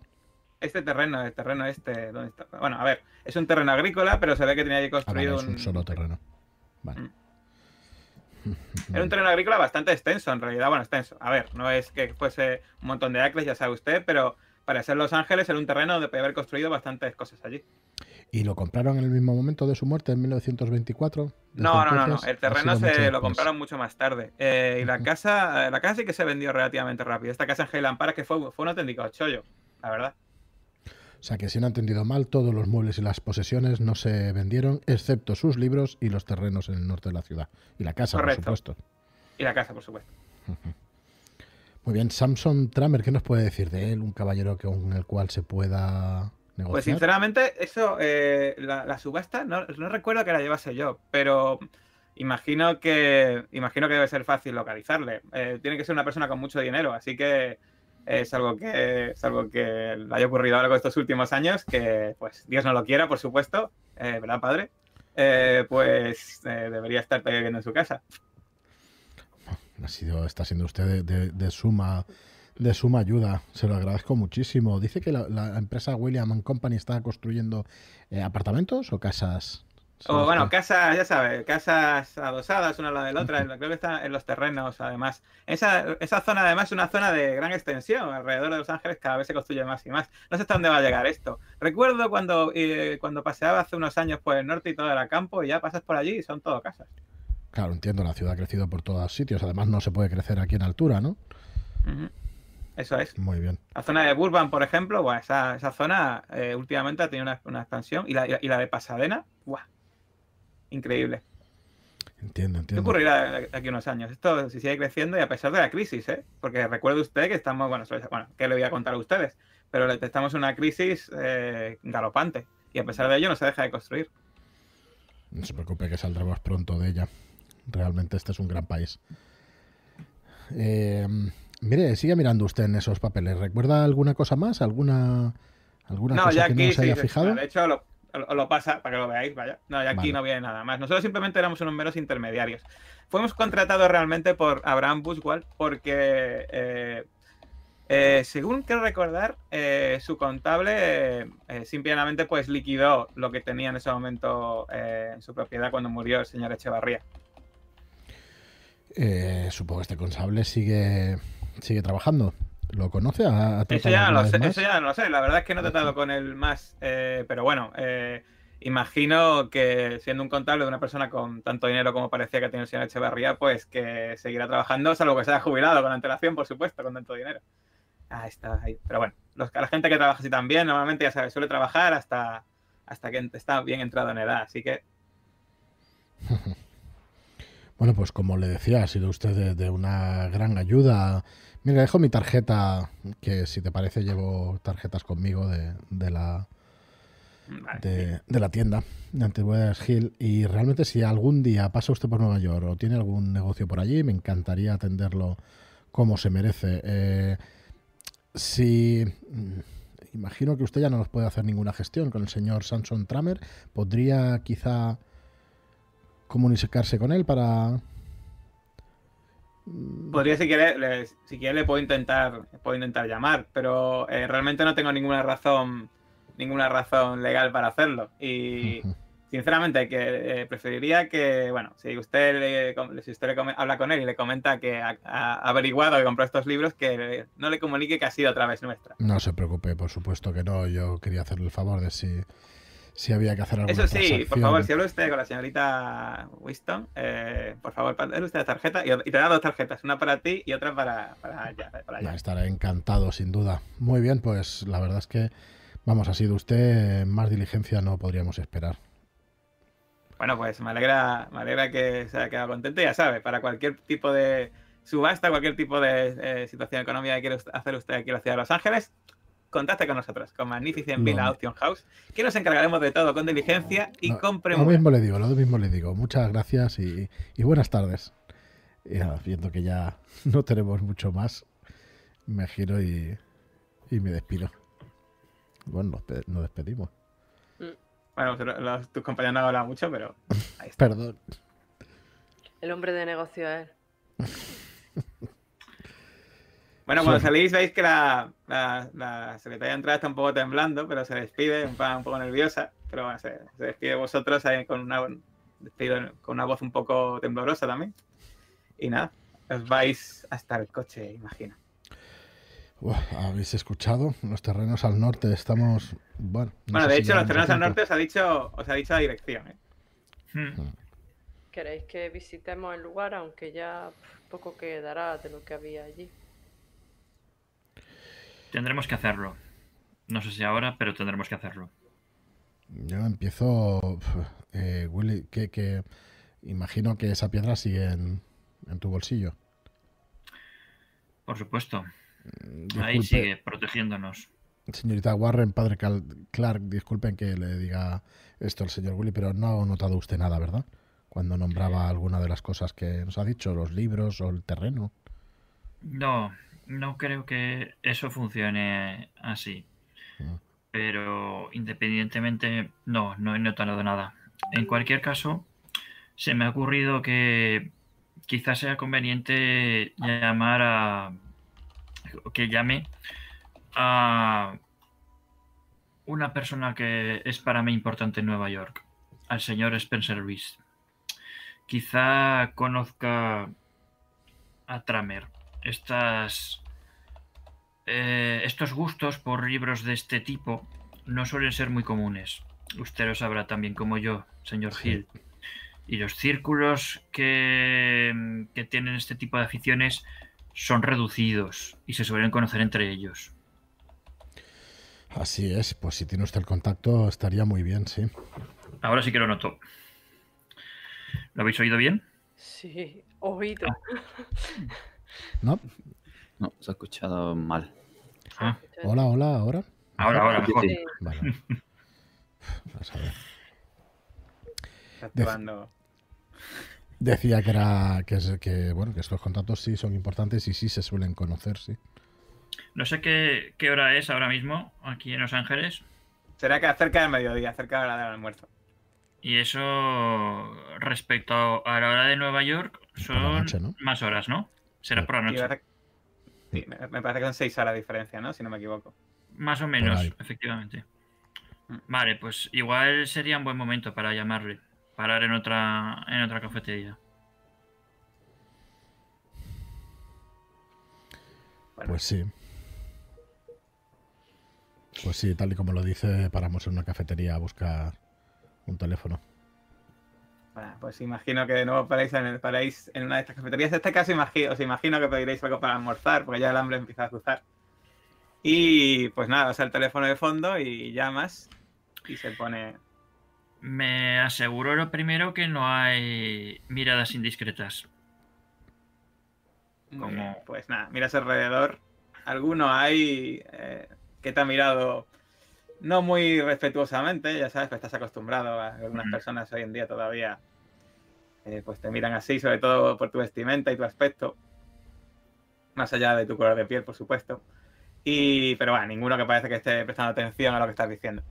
Este terreno, el terreno este, ¿dónde está? Bueno, a ver, es un terreno agrícola, pero se ve que tenía ahí Ah, vale, es un solo terreno. Vale. Mm. Era un terreno agrícola bastante extenso, en realidad. Bueno, extenso. A ver, no es que fuese un montón de acres, ya sabe usted, pero para ser Los Ángeles era un terreno donde podía haber construido bastantes cosas allí. ¿Y lo compraron en el mismo momento de su muerte, en 1924? Desde No, no, no, no. El ¿ha terreno se lo compraron mucho más tarde. Eh, y la casa, la casa sí que se vendió relativamente rápido. Esta casa en Highland Park que fue, fue un auténtico chollo, la verdad. O sea que si no he entendido mal, todos los muebles y las posesiones no se vendieron, excepto sus libros y los terrenos en el norte de la ciudad. Y la casa, Correcto. por supuesto. Y la casa, por supuesto. Muy bien, Samson Tramer, ¿qué nos puede decir de él? Un caballero con el cual se pueda negociar. Pues sinceramente, eso, eh, la, la subasta, no, no recuerdo que la llevase yo, pero imagino que imagino que debe ser fácil localizarle. Eh, tiene que ser una persona con mucho dinero, así que es algo que es algo que le haya ocurrido algo estos últimos años, que pues Dios no lo quiera, por supuesto, eh, ¿verdad, padre? Eh, pues eh, debería estar viviendo en su casa. Ha sido, está siendo usted de, suma de suma ayuda. Se lo agradezco muchísimo. Dice que la, la empresa William Company está construyendo apartamentos o casas. ¿Sabe O bueno, casas, ya sabe, casas adosadas una a la de la otra, creo que está en los terrenos además. Esa, esa zona además es una zona de gran extensión, alrededor de Los Ángeles cada vez se construye más y más. No sé hasta dónde va a llegar esto. Recuerdo cuando, eh, cuando paseaba hace unos años por el norte y todo era campo y ya pasas por allí y son todo casas. Claro, entiendo, la ciudad ha crecido por todos sitios. Además, no se puede crecer aquí en altura, ¿no? Eso es. Muy bien. La zona de Burbank, por ejemplo, buah, esa, esa zona eh, últimamente ha tenido una, una expansión y la, y la de Pasadena, ¡buah! Increíble. Entiendo, ¿Qué entiendo. ocurrirá de aquí unos años? Esto si sigue creciendo y a pesar de la crisis, ¿eh? Porque recuerde usted que estamos, bueno, bueno, ¿qué le voy a contar a ustedes? Pero estamos en una crisis eh, galopante y a pesar de ello no se deja de construir. No se preocupe que saldremos pronto de ella. Realmente este es un gran país. Eh, mire, sigue mirando usted en esos papeles. ¿Recuerda alguna cosa más? ¿Alguna ¿Alguna No, cosa ya que aquí no se haya sí, fijado? De hecho, lo, lo- lo pasa para que lo veáis, vaya. No, ya aquí Vale. no viene nada más. Nosotros simplemente éramos unos meros intermediarios. Fuimos contratados realmente por Abraham Buswell porque, eh, eh, según quiero recordar, eh, su contable simplemente pues liquidó lo que tenía en ese momento en su propiedad cuando murió el señor Echevarría. Supongo que este contable sigue, sigue trabajando. ¿Lo conoce? ¿Ha, ha Eso ya, no lo sé, eso ya no lo sé. La verdad es que no he tratado con él más. eh, pero bueno, eh, imagino que siendo un contable de una persona con tanto dinero como parecía que tenía el señor Echevarría, pues que seguirá trabajando, salvo que se haya jubilado con antelación, por supuesto, con tanto dinero. Ah, está ahí. Pero bueno, los, la gente que trabaja así también, normalmente ya sabes, suele trabajar hasta, hasta que está bien entrado en edad. Así que (laughs) Bueno, pues como le decía, ha sido usted de, de una gran ayuda. Mira, dejo mi tarjeta, que si te parece llevo tarjetas conmigo de, de la, vale, de, de la tienda de Antigüedades Hill. Y realmente si algún día pasa usted por Nueva York o tiene algún negocio por allí, me encantaría atenderlo como se merece. Eh, si... mm, Imagino que usted ya no nos puede hacer ninguna gestión con el señor Samson Tramer. ¿Podría quizá comunicarse con él para... Podría si quiere, le, si quiere le puedo intentar, puedo intentar llamar, pero eh, realmente no tengo ninguna razón, ninguna razón legal para hacerlo. Y Ujú. sinceramente que eh, preferiría que, bueno, si usted le, si usted le habla con él y le comenta que ha, ha averiguado que compró estos libros, que no le comunique que ha sido a través nuestra. No se preocupe, por supuesto que no. Yo quería hacerle el favor de si, si había que hacer alguna Eso sí, por favor, si habla usted con la señorita Winston, eh, por favor, dale usted la tarjeta y, y te da dos tarjetas, una para ti y otra para, para allá. Para allá. Ya estará encantado, sin duda. Muy bien, pues la verdad es que, vamos, ha sido usted, más diligencia no podríamos esperar. Bueno, pues me alegra, me alegra que se haya quedado contento. Ya sabe, para cualquier tipo de subasta, cualquier tipo de eh, situación económica que quiera hacer usted aquí en la ciudad de Los Ángeles, contacte con nosotros, con Magnificent Villa Auction House, que nos encargaremos de todo con diligencia y No, compre Lo mismo le digo, lo mismo le digo. Muchas gracias y, y buenas tardes. Y nada, viendo que ya (laughs) no tenemos mucho más, me giro y, y me despido. Bueno, nos, pe- nos despedimos. Bueno, los- tus compañeros no han hablado mucho, pero ahí está. (laughs) Perdón. El hombre de negocio es él. Bueno, cuando salís veis que la, la, la secretaria de entrada está un poco temblando, pero se despide, un, un poco nerviosa, pero bueno, se, se despide de vosotros ahí con una, despido con una voz un poco temblorosa también. Y nada, os vais hasta el coche, imagino. Uf, ¿Habéis escuchado? Los terrenos al norte estamos... Bueno, no bueno, de si hecho, los terrenos al norte os ha dicho, os ha dicho la dirección. ¿eh? Hmm. ¿Queréis que visitemos el lugar? Aunque ya poco quedará de lo que había allí. Tendremos que hacerlo. No sé si ahora, pero tendremos que hacerlo. Yo empiezo... eh, Willy, que, que imagino que esa piedra sigue en, en tu bolsillo. Por supuesto. Mm, Ahí sigue, protegiéndonos. Señorita Warren, padre Cal- Clark, disculpen que le diga esto al señor Willy, pero no ha notado usted nada, ¿verdad? Cuando nombraba alguna de las cosas que nos ha dicho, los libros o el terreno. No, no creo que eso funcione así. Ah. Pero independientemente, no, no he notado nada. En cualquier caso, se me ha ocurrido que quizás sea conveniente llamar a... que llame a una persona que es para mí importante en Nueva York, al señor Spencer Reese. Quizá conozca a Tramer. Estas, eh, estos gustos por libros de este tipo no suelen ser muy comunes. Usted lo sabrá también como yo, señor Sí. Hill. Y los círculos que, que tienen este tipo de aficiones son reducidos y se suelen conocer entre ellos. Así es, pues si tiene usted el contacto estaría muy bien, sí. Ahora sí que lo noto. ¿Lo habéis oído bien? Sí, oído. (laughs) ¿No? No, se ha escuchado mal. Ah, Hola, hola, ahora. ahora, ahora, mejor. Sí. Vale. Vamos a ver. Está actuando. Decía que era que, es- que bueno que estos contactos sí son importantes y sí se suelen conocer, sí. No sé qué, qué hora es ahora mismo aquí en Los Ángeles. Será que cerca del mediodía, cerca de la hora del almuerzo. Y eso respecto a la hora de Nueva York son la noche, ¿no? más horas, ¿no? Será por la Y noche. parece- Sí, me, parece que son seis horas de diferencia, ¿no? Si no me equivoco. Más o menos, efectivamente. Mm. Vale, pues igual sería un buen momento para llamarle. Parar en otra, en otra cafetería. Bueno, Pues sí. Pues sí, tal y como lo dice, paramos en una cafetería a buscar un teléfono. Bueno, pues imagino que de nuevo paráis en, paráis en una de estas cafeterías. En este caso imagino, os imagino que pediréis algo para almorzar, porque ya el hambre empieza a cruzar. Y pues nada, vas al teléfono de fondo y llamas y se pone... Me aseguro lo primero que no hay miradas indiscretas. Como- Pues nada, miras alrededor. Alguno hay eh, que te ha mirado no muy respetuosamente, ya sabes que estás acostumbrado a algunas personas hoy en día todavía eh, pues te miran así, sobre todo por tu vestimenta y tu aspecto. Más allá de tu color de piel, por supuesto. Y, pero bueno, ninguno que parece que esté prestando atención a lo que estás diciendo.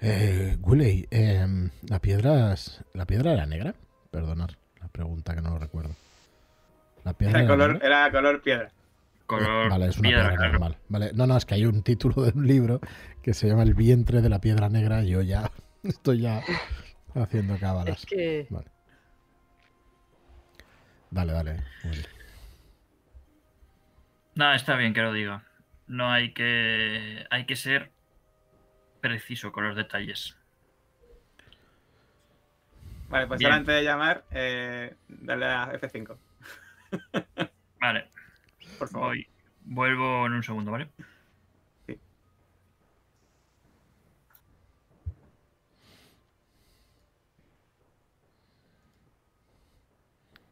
Eh, Willy, em, ¿la, piedra ¿la piedra era negra? Perdonad, la pregunta que no lo recuerdo. ¿La piedra Era era color, negra? era color piedra. Color Vale, es una piedra, piedra claro. normal. Vale, no, no, es que hay un título de un libro que se llama El vientre de la piedra negra y yo ya (laughs) estoy ya haciendo cábalas. Es que Vale. Dale, dale. Nada, está bien que lo diga. No hay que. Hay que ser preciso con los detalles. Vale, pues Bien. ahora antes de llamar, eh, dale a F5, Vale, por favor. voy. Vuelvo en un segundo, ¿vale?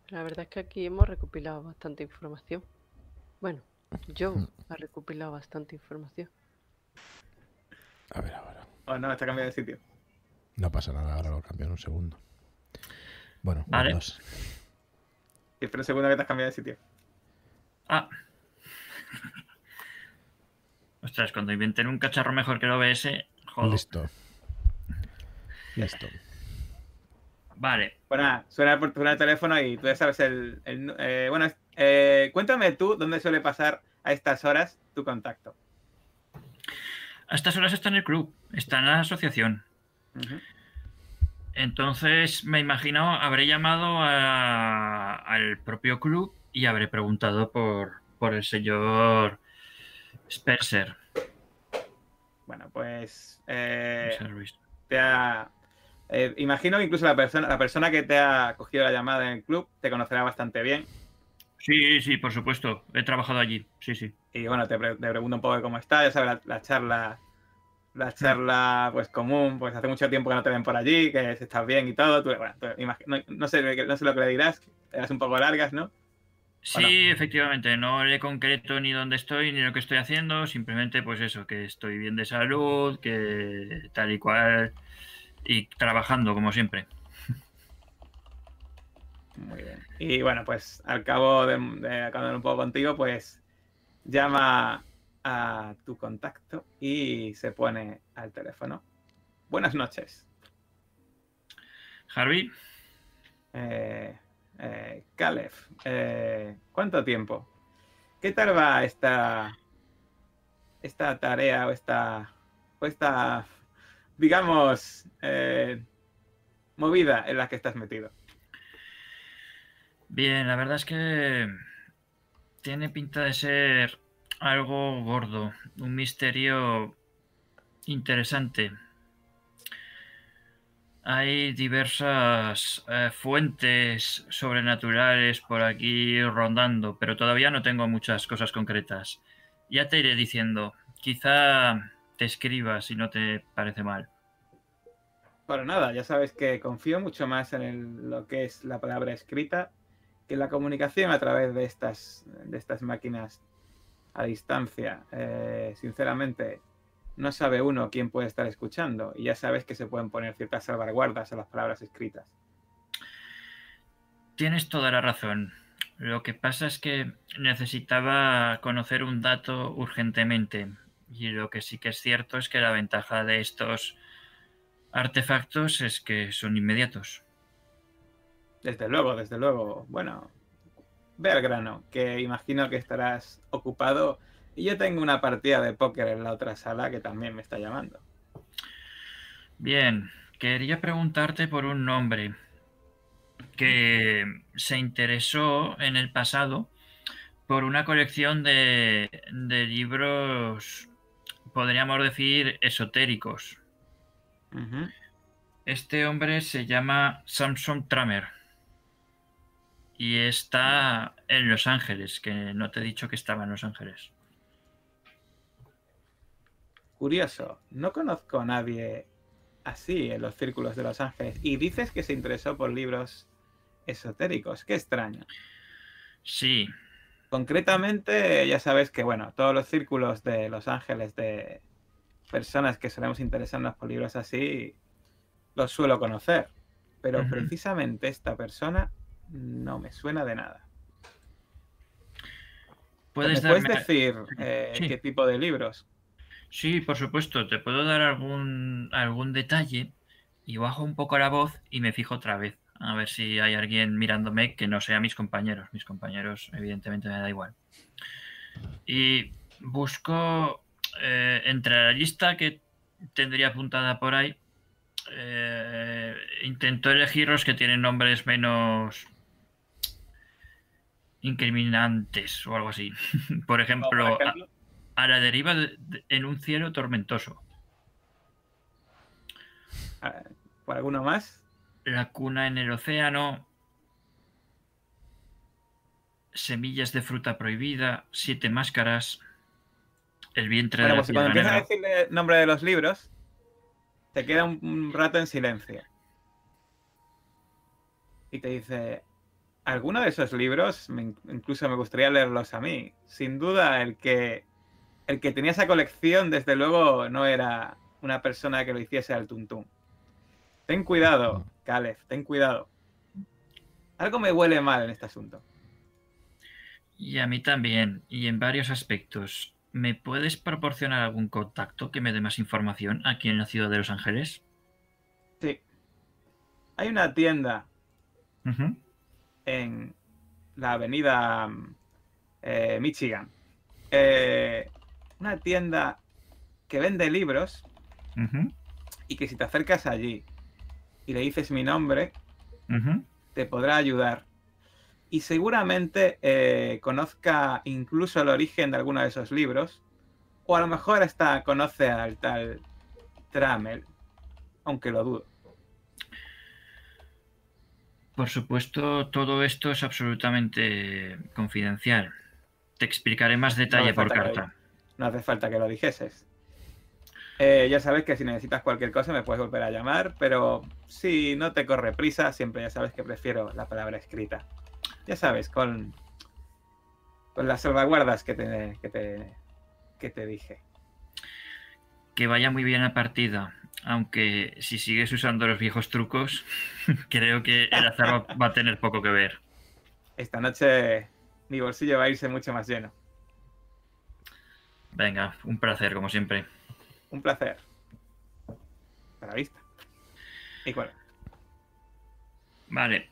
la verdad es que aquí hemos recopilado bastante información. Bueno, yo Mm. he recopilado bastante información. A ver, a ver. Oh, no, está cambiando de sitio. No pasa nada, ahora lo cambio en un segundo. Bueno, un, Vale. dos. Y un segundo que te has cambiado de sitio. Ah. Ostras, cuando inventen un cacharro mejor que el OBS, joder. Listo. Listo. Vale, nada, suena, por, suena el teléfono y tú ya sabes el... eh, bueno, eh, cuéntame tú dónde suele pasar a estas horas tu contacto. a estas horas está en el club, está en la asociación. Entonces, me imagino, habré llamado a- al propio club y habré preguntado por, por el señor Spencer. Bueno, pues... eh, te ha... eh, imagino que incluso la persona, la persona que te ha cogido la llamada en el club te conocerá bastante bien. Sí, sí, por supuesto. He trabajado allí. Sí, sí. Y bueno, te, pre- te pregunto un poco de cómo está, ya sabes, la, la charla, la charla pues común, pues hace mucho tiempo que no te ven por allí, que estás bien y todo. Tú, bueno, tú imagi- no, no sé, no sé lo que le dirás, eras un poco largas, ¿no? Sí, efectivamente. No le concreto ni dónde estoy ni lo que estoy haciendo. Simplemente, pues eso, que estoy bien de salud, que tal y cual. Y trabajando, como siempre. Muy bien. Y bueno, pues al cabo de, de acabar un poco contigo, pues llama a tu contacto y se pone al teléfono. Buenas noches. Harvey, Eh, eh, eh, ¿cuánto tiempo? ¿Qué tal va esta, esta tarea o esta, o esta digamos, eh, movida en la que estás metido? Bien, la verdad es que tiene pinta de ser algo gordo, un misterio interesante. Hay diversas eh, fuentes sobrenaturales por aquí rondando, pero todavía no tengo muchas cosas concretas. Ya te iré diciendo. Quizá te escriba si no te parece mal. Para nada, ya sabes que confío mucho más en lo que es la palabra escrita que la comunicación a través de estas, de estas máquinas a distancia. Eh, sinceramente, no sabe uno quién puede estar escuchando y ya sabes que se pueden poner ciertas salvaguardas a las palabras escritas. Tienes toda la razón. Lo que pasa es que necesitaba conocer un dato urgentemente. Y lo que sí que es cierto es que la ventaja de estos artefactos es que son inmediatos. Desde luego, desde luego. Bueno, ve al grano, que imagino que estarás ocupado. Y yo tengo una partida de póker en la otra sala que también me está llamando. Bien, quería preguntarte por un nombre que se interesó en el pasado por una colección de, de libros, podríamos decir, esotéricos. Este hombre se llama Samson Tramer y está en Los Ángeles, que no te he dicho que estaba en Los Ángeles. Curioso, no conozco a nadie así en los círculos de Los Ángeles. Y dices que se interesó por libros esotéricos. Qué extraño. Sí, Concretamente, ya sabes que, bueno, todos los círculos de Los Ángeles de personas que solemos interesarnos por libros así, los suelo conocer. Pero precisamente esta persona no me suena de nada. puedes ¿Me puedes darme... decir eh, Sí. qué tipo de libros? Sí, por supuesto, te puedo dar algún, algún detalle y bajo un poco la voz y me fijo otra vez. A ver si hay alguien mirándome que no sea mis compañeros. Mis compañeros, evidentemente, me da igual. Y busco eh, entre la lista que tendría apuntada por ahí. eh, intento elegir los que tienen nombres menos incriminantes o algo así. (laughs) por ejemplo, por a la deriva de- de- en un cielo tormentoso. ah, ¿por alguno más? La cuna en el océano. Semillas de fruta prohibida. Siete máscaras. El vientre Bueno, de la pues cuando empiezas a decirle el nombre de los libros, te queda un, un rato en silencio. Y te dice, ¿alguno de esos libros? Me incluso me gustaría leerlos a mí. Sin duda, el que, el que tenía esa colección, desde luego, no era una persona que lo hiciese al tuntún. Ten cuidado, Caleb, ten cuidado. Algo me huele mal en este asunto. Y a mí también. Y en varios aspectos. ¿Me puedes proporcionar algún contacto que me dé más información aquí en la ciudad de Los Ángeles? Sí. Hay una tienda en la avenida eh, Michigan. Eh, una tienda que vende libros y que si te acercas allí y le dices mi nombre, te podrá ayudar. Y seguramente eh, conozca incluso el origen de alguno de esos libros. O a lo mejor hasta conoce al tal Trammell, aunque lo dudo. Por supuesto, todo esto es absolutamente confidencial. Te explicaré más detalle por carta. No hace falta que lo dijeses. Eh, ya sabes que si necesitas cualquier cosa me puedes volver a llamar, pero si no te corre prisa, siempre ya sabes que prefiero la palabra escrita. Ya sabes, con, con las salvaguardas que te, que te, que te dije. Que vaya muy bien la partida. Aunque si sigues usando los viejos trucos, (laughs) creo que el azar va, va a tener poco que ver. Esta noche mi bolsillo va a irse mucho más lleno. Venga, un placer, como siempre. Un placer. A la vista. Y bueno, Vale.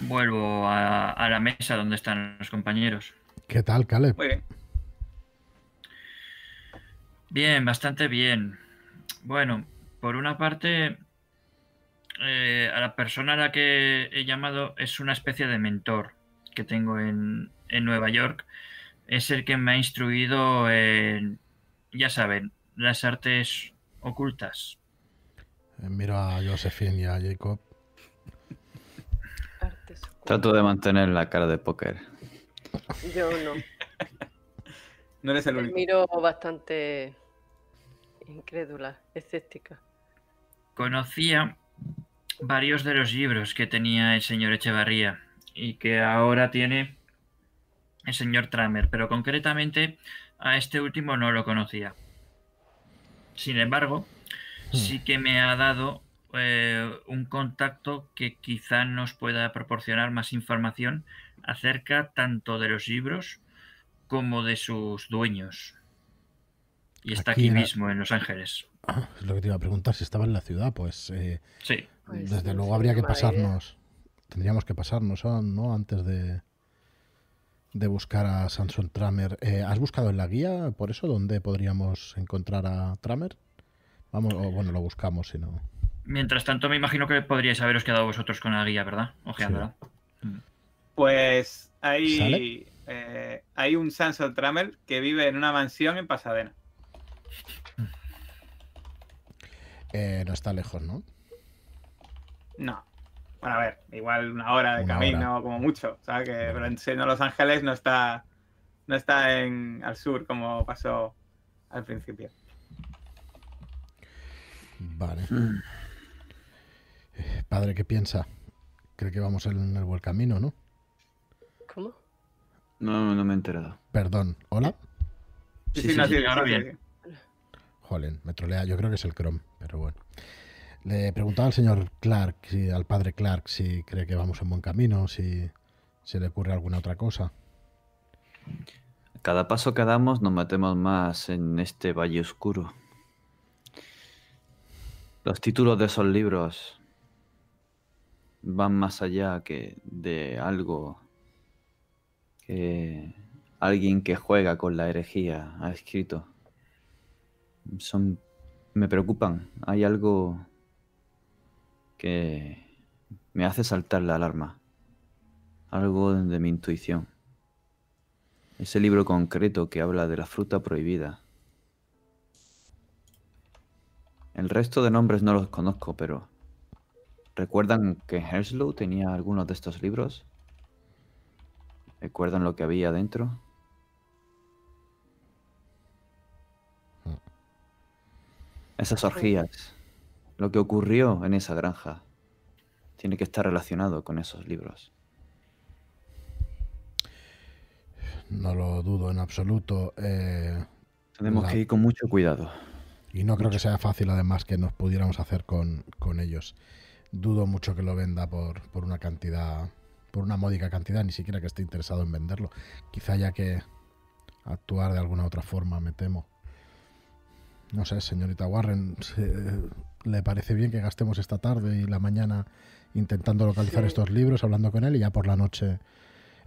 Vuelvo a, a la mesa donde están los compañeros. ¿Qué tal, Caleb? muy bien. Bien, bastante bien. Bueno, por una parte, eh, a la persona a la que he llamado es una especie de mentor que tengo en, en Nueva York. Es el que me ha instruido en, ya saben, las artes ocultas. Eh, Miro a Josephine y a Jacob. Trato de mantener la cara de póker. Yo no. (laughs) No eres el único. miro bastante incrédula, escéptica. Conocía varios de los libros que tenía el señor Echevarría y que ahora tiene el señor Tramer, pero concretamente a este último no lo conocía. Sin embargo, Hmm. sí que me ha dado eh, un contacto que quizá nos pueda proporcionar más información acerca tanto de los libros como de sus dueños. Y está Aquí mismo, en Los Ángeles. Ah, es lo que te iba a preguntar, si estaba en la ciudad, pues eh, Sí. Pues desde luego habría que idea. pasarnos. Tendríamos que pasarnos, ¿no? Antes de, de buscar a Samson Tramer. Eh, ¿Has buscado en la guía, por eso, dónde podríamos encontrar a Tramer? Vamos, o bueno, lo buscamos, si no. Mientras tanto, me imagino que podríais haberos quedado vosotros con la guía, ¿verdad? Ojeándola. Pues hay, eh, hay un Sansol Trammel que vive en una mansión en Pasadena. Eh, no está lejos, ¿no? No. Bueno, a ver, igual una hora de Una camino, como mucho. ¿sabes? Que, pero en Los Ángeles no está, no está en, al sur como pasó al principio. Vale. Mm. Eh, Padre, ¿qué piensa? Cree que vamos en el buen camino, ¿no? ¿Cómo? No, no me he enterado. Perdón, ¿hola? Sí, sí, sí, ahora bien. Jolen, me trolea, yo creo que es el Chrome, pero bueno. Le preguntaba al señor Clark, si, al padre Clark, si cree que vamos en buen camino, si se le ocurre alguna otra cosa. Cada paso que damos nos metemos más en este valle oscuro. Los títulos de esos libros van más allá que de algo que alguien que juega con la herejía ha escrito. Son me preocupan. Hay algo que me hace saltar la alarma. Algo de mi intuición. Ese libro concreto que habla de la fruta prohibida. El resto de nombres no los conozco, pero ¿recuerdan que Herslow tenía algunos de estos libros? ¿Recuerdan lo que había dentro? Esas orgías, lo que ocurrió en esa granja, tiene que estar relacionado con esos libros. No lo dudo en absoluto. eh, Tenemos La- que ir con mucho cuidado. y no creo que sea fácil, además, que nos pudiéramos hacer con, con ellos. Dudo mucho que lo venda por, por una cantidad, por una módica cantidad, ni siquiera que esté interesado en venderlo. Quizá haya que actuar de alguna otra forma, me temo. No sé, señorita Warren, ¿se- ¿le parece bien que gastemos esta tarde y la mañana intentando localizar Sí. estos libros, hablando con él y ya por la noche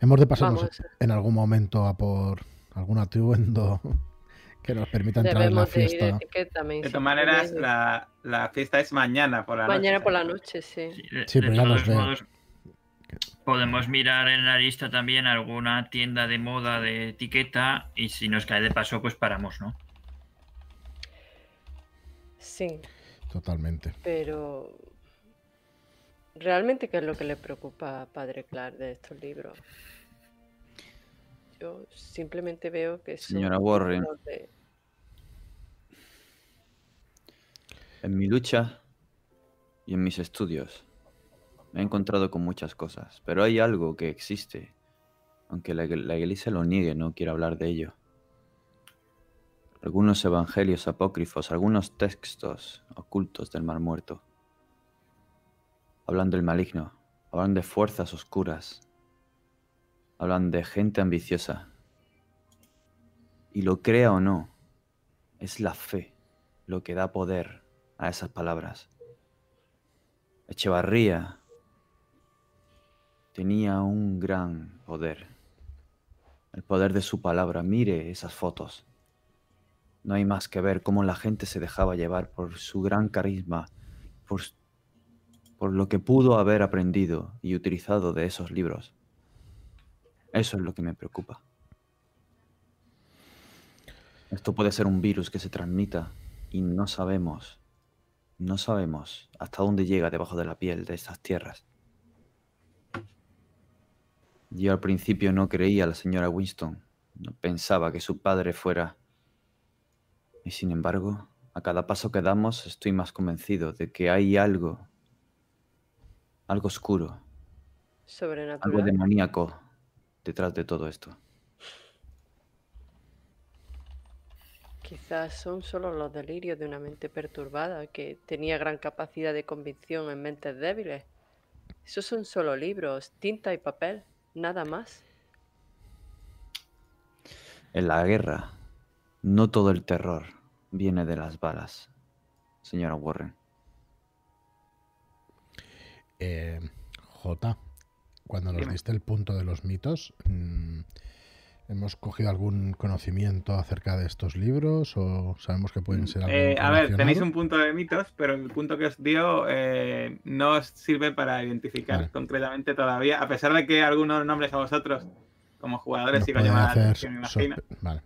hemos de pasarnos Vamos. en algún momento a por algún atuendo (laughs) que nos permita entrar en la de fiesta? etiqueta, me De todas maneras, la, la fiesta es mañana por la noche. Mañana por la noche, sí. Sí, de, Sí, de pero ya los todos veo. modos, podemos mirar en la lista también alguna tienda de moda de etiqueta y si nos cae de paso, pues paramos, ¿no? Sí, Totalmente. pero realmente qué es lo que le preocupa a Padre Clark de estos libros. Yo simplemente veo que Señora Warren. de- En mi lucha y en mis estudios me he encontrado con muchas cosas, pero hay algo que existe, aunque la, la iglesia lo niegue, no quiero hablar de ello. Algunos evangelios apócrifos, algunos textos ocultos del Mar Muerto. Hablan del maligno, hablan de fuerzas oscuras, hablan de gente ambiciosa. Y lo crea o no, es la fe lo que da poder a esas palabras. Echevarría tenía un gran poder. El poder de su palabra. Mire esas fotos. No hay más que ver cómo la gente se dejaba llevar por su gran carisma, por, lo que pudo haber aprendido y utilizado de esos libros. Eso es lo que me preocupa. Esto puede ser un virus que se transmita y no sabemos, no sabemos hasta dónde llega debajo de la piel de estas tierras. Yo al principio no creía a la señora Winston, no pensaba que su padre fuera... Y sin embargo, a cada paso que damos estoy más convencido de que hay algo, algo oscuro, algo demoníaco detrás de todo esto. Quizás son solo los delirios de una mente perturbada que tenía gran capacidad de convicción en mentes débiles. Esos son solo libros, tinta y papel, nada más. En la guerra, no todo el terror viene de las balas, señora Warren. Eh, J, cuando nos Dime. diste el punto de los mitos, mm, ¿hemos cogido algún conocimiento acerca de estos libros o sabemos que pueden ser algo Eh, a ver, tenéis un punto de mitos, pero el punto que os dio eh, no os sirve para identificar Vale. concretamente todavía, a pesar de que algunos nombres a vosotros, como jugadores, Nos llaman la hacer atención, imagino. Vale.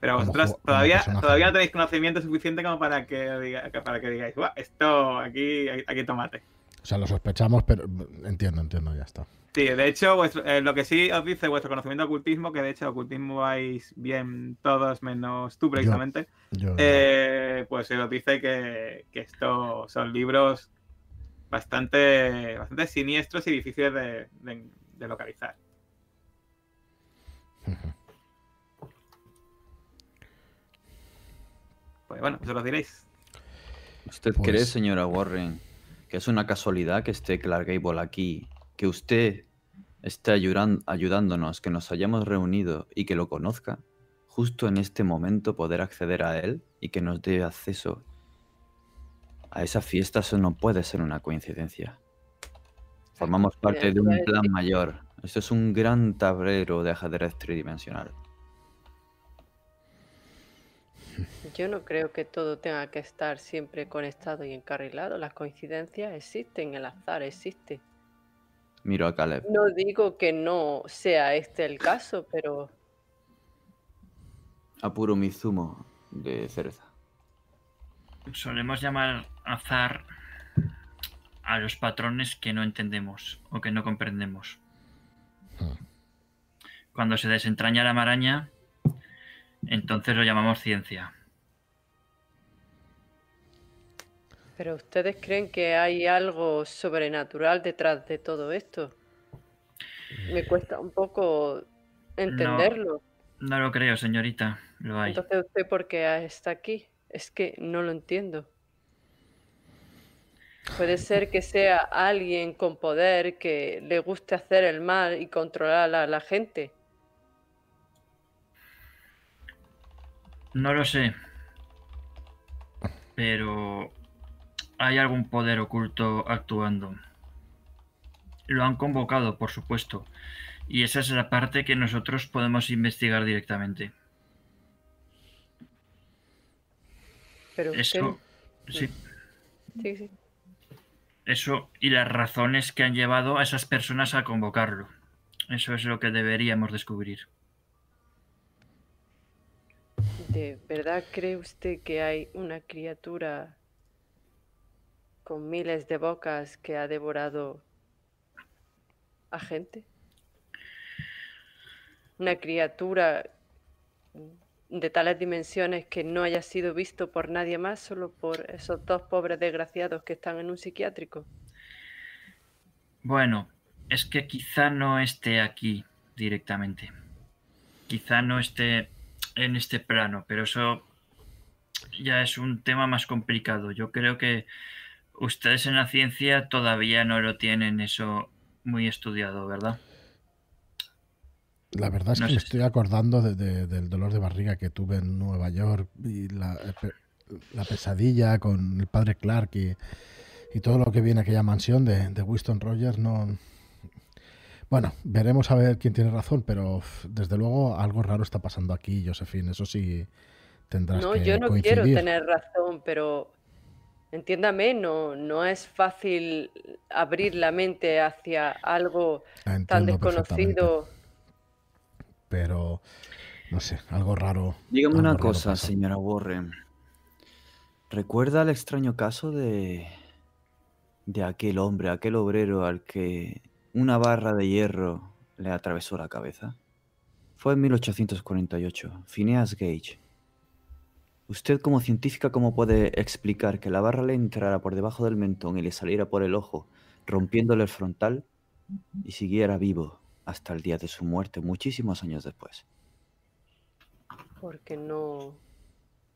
Pero vosotros todavía, todavía ¿no? tenéis conocimiento suficiente como para que, diga- para que digáis, "Buah, esto aquí, aquí tomate. O sea, lo sospechamos, pero entiendo, entiendo, ya está. Sí, de hecho, vuestro- eh, lo que sí os dice vuestro conocimiento de ocultismo, que de hecho ocultismo vais bien todos menos tú precisamente, Yo, eh, pues se os dice que, que estos son libros bastante, bastante siniestros y difíciles de, de- de localizar. Pues bueno, eso lo diréis. ¿Usted Pues- cree, señora Warren, que es una casualidad que esté Clark Gable aquí, que usted esté ayudan- ayudándonos, que nos hayamos reunido y que lo conozca, justo en este momento poder acceder a él y que nos dé acceso a esa fiesta? Eso no puede ser una coincidencia. Formamos parte de un plan mayor. Esto es un gran tablero de ajedrez tridimensional. Yo no creo que todo tenga que estar siempre conectado y encarrilado. Las coincidencias existen, el azar existe. Miro a Caleb. No digo que no sea este el caso, pero Apuro mi zumo de cereza. Solemos llamar azar a los patrones que no entendemos o que no comprendemos. Hmm. Cuando se desentraña la maraña, entonces lo llamamos ciencia. Pero ustedes creen que hay algo sobrenatural detrás de todo esto. Me cuesta un poco entenderlo. No lo creo, señorita. Lo hay. Entonces usted por qué está aquí? Es que no lo entiendo. Puede ser que sea alguien con poder que le guste hacer el mal y controlar a la gente. No lo sé. Pero hay algún poder oculto actuando. Lo han convocado, por supuesto. Y esa es la parte que nosotros podemos investigar directamente. Pero usted Eso, sí, sí, sí. eso y las razones que han llevado a esas personas a convocarlo. Eso es lo que deberíamos descubrir. ¿De verdad cree usted que hay una criatura con miles de bocas que ha devorado a gente? Una criatura de tales dimensiones que no haya sido visto por nadie más, solo por esos dos pobres desgraciados que están en un psiquiátrico. Bueno, es que quizá no esté aquí directamente. Quizá no esté en este plano, pero eso ya es un tema más complicado. Yo creo que ustedes en la ciencia todavía no lo tienen eso muy estudiado, ¿verdad? La verdad es No que me estoy acordando de- de- del dolor de barriga que tuve en Nueva York y la, eh, pe- la pesadilla con el padre Clark y, y todo lo que viene a aquella mansión de, de Winston Rogers. No... Bueno, veremos a ver quién tiene razón, pero desde luego algo raro está pasando aquí, Josephine. Eso sí tendrás No, que yo no coincidir. quiero tener razón, pero entiéndame, no, no es fácil abrir la mente hacia algo tan desconocido. Pero no sé, algo raro. Dígame algo una raro cosa, señora Warren. ¿Recuerda el extraño caso de. de aquel hombre, aquel obrero al que una barra de hierro le atravesó la cabeza? Fue en 1848, Phineas Gage. Usted como científica, ¿cómo puede explicar que la barra le entrara por debajo del mentón y le saliera por el ojo, rompiéndole el frontal, y siguiera vivo hasta el día de su muerte, muchísimos años después? Porque no,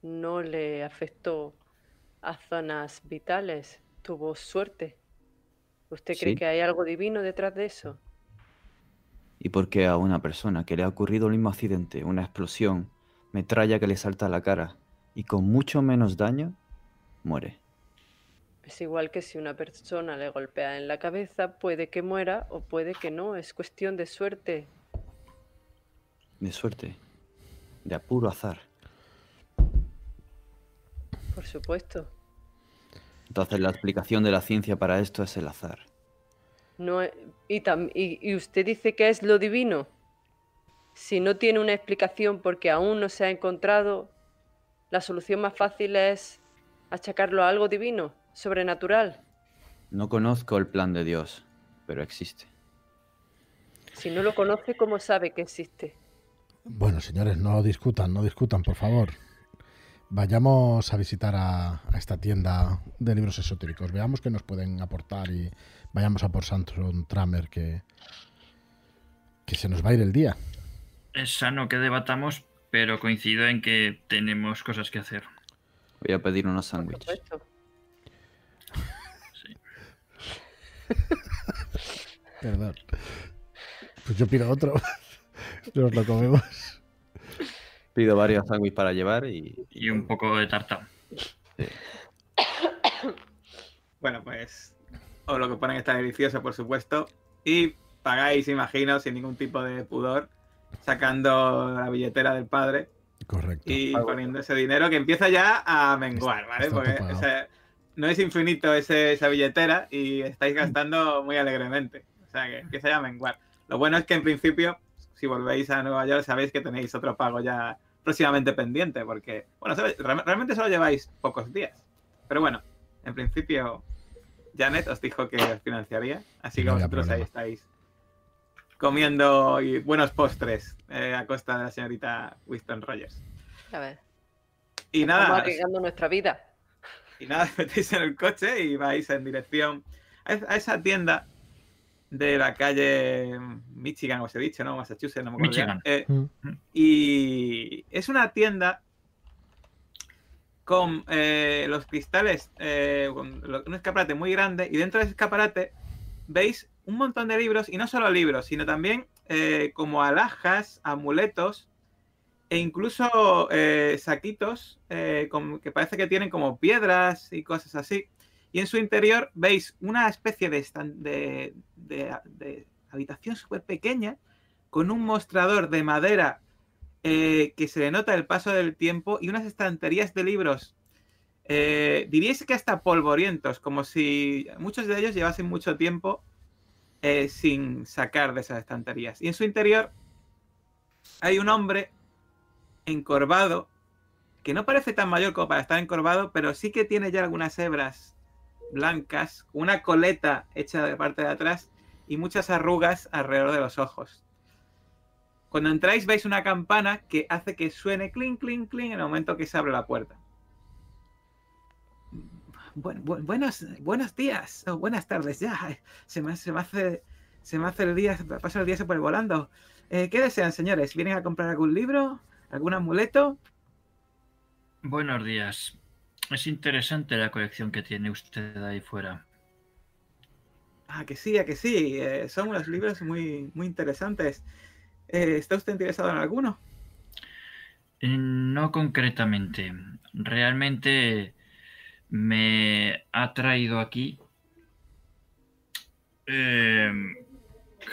no le afectó a zonas vitales. Tuvo suerte. ¿Usted cree Sí. que hay algo divino detrás de eso? Y porque a una persona que le ha ocurrido el mismo accidente, una explosión, metralla que le salta a la cara y con mucho menos daño, muere. Es igual que si una persona le golpea en la cabeza, puede que muera o puede que no. Es cuestión de suerte. De suerte. De apuro azar. Por supuesto. Entonces la explicación de la ciencia para esto es el azar. No, e- y, tam- y, y usted dice que es lo divino. Si no tiene una explicación porque aún no se ha encontrado, la solución más fácil es achacarlo a algo divino, sobrenatural. No conozco el plan de Dios, pero existe. Si no lo conoce, ¿cómo sabe que existe? Bueno, señores, no discutan, no discutan, por favor. Vayamos a visitar a, a esta tienda de libros esotéricos. Veamos qué nos pueden aportar y vayamos a por Samson Tramer, que, que se nos va a ir el día. Es sano que debatamos, pero coincido en que tenemos cosas que hacer. Voy a pedir unos sándwiches. Sí. (laughs) Perdón. Pues yo pido otro. (laughs) Nos lo comemos. Pido varios sándwiches para llevar y... Y un poco de tarta. (coughs) Bueno, pues os lo que ponen está delicioso, por supuesto. Y pagáis, imagino, sin ningún tipo de pudor, sacando la billetera del padre Correcto. y Pago. poniendo ese dinero que empieza ya a menguar, ¿vale? Está Porque topado. o sea, no es infinito ese- esa billetera y estáis gastando muy alegremente. O sea, que empieza ya a menguar. Lo bueno es que en principio, si volvéis a Nueva York, sabéis que tenéis otro pago ya próximamente pendiente, porque, bueno, realmente solo lleváis pocos días. Pero bueno, en principio, Janet os dijo que os financiaría, así que No vosotros ahí estáis comiendo y buenos postres eh, a costa de la señorita Winston Rogers. A ver, Y estamos nada, arriesgando nuestra vida. y nada, metéis en el coche y vais en dirección a es- a esa tienda de la calle Michigan, os he dicho, ¿no? Massachusetts, no me acuerdo. Michigan. Eh, Mm. y es una tienda con eh, los cristales, eh, con lo- un escaparate muy grande y dentro de ese escaparate veis un montón de libros y no solo libros, sino también eh, como alhajas, amuletos e incluso eh, saquitos eh, que parece que tienen como piedras y cosas así. Y en su interior veis una especie de, de, habitación súper pequeña con un mostrador de madera que se le nota el paso del tiempo y unas estanterías de libros. Diríais que hasta polvorientos, como si muchos de ellos llevasen mucho tiempo eh, sin sacar de esas estanterías. Y en su interior hay un hombre encorvado, que no parece tan mayor como para estar encorvado, pero sí que tiene ya algunas hebras blancas, una coleta hecha de parte de atrás y muchas arrugas alrededor de los ojos. Cuando entráis veis una campana que hace que suene clink, clink, clink en el momento que se abre la puerta. Bu- bu- buenos, buenos días o buenas tardes ya. Se me, se me hace se me hace el día, pasa el día súper volando. Eh, ¿Qué desean, señores? ¿Vienen a comprar algún libro? ¿Algún amuleto? Buenos días. Es interesante la colección que tiene usted ahí fuera. Ah, que sí, a que sí. eh, son unos libros muy, muy interesantes. Eh, ¿Está usted interesado en alguno? No concretamente. Realmente me ha traído aquí eh,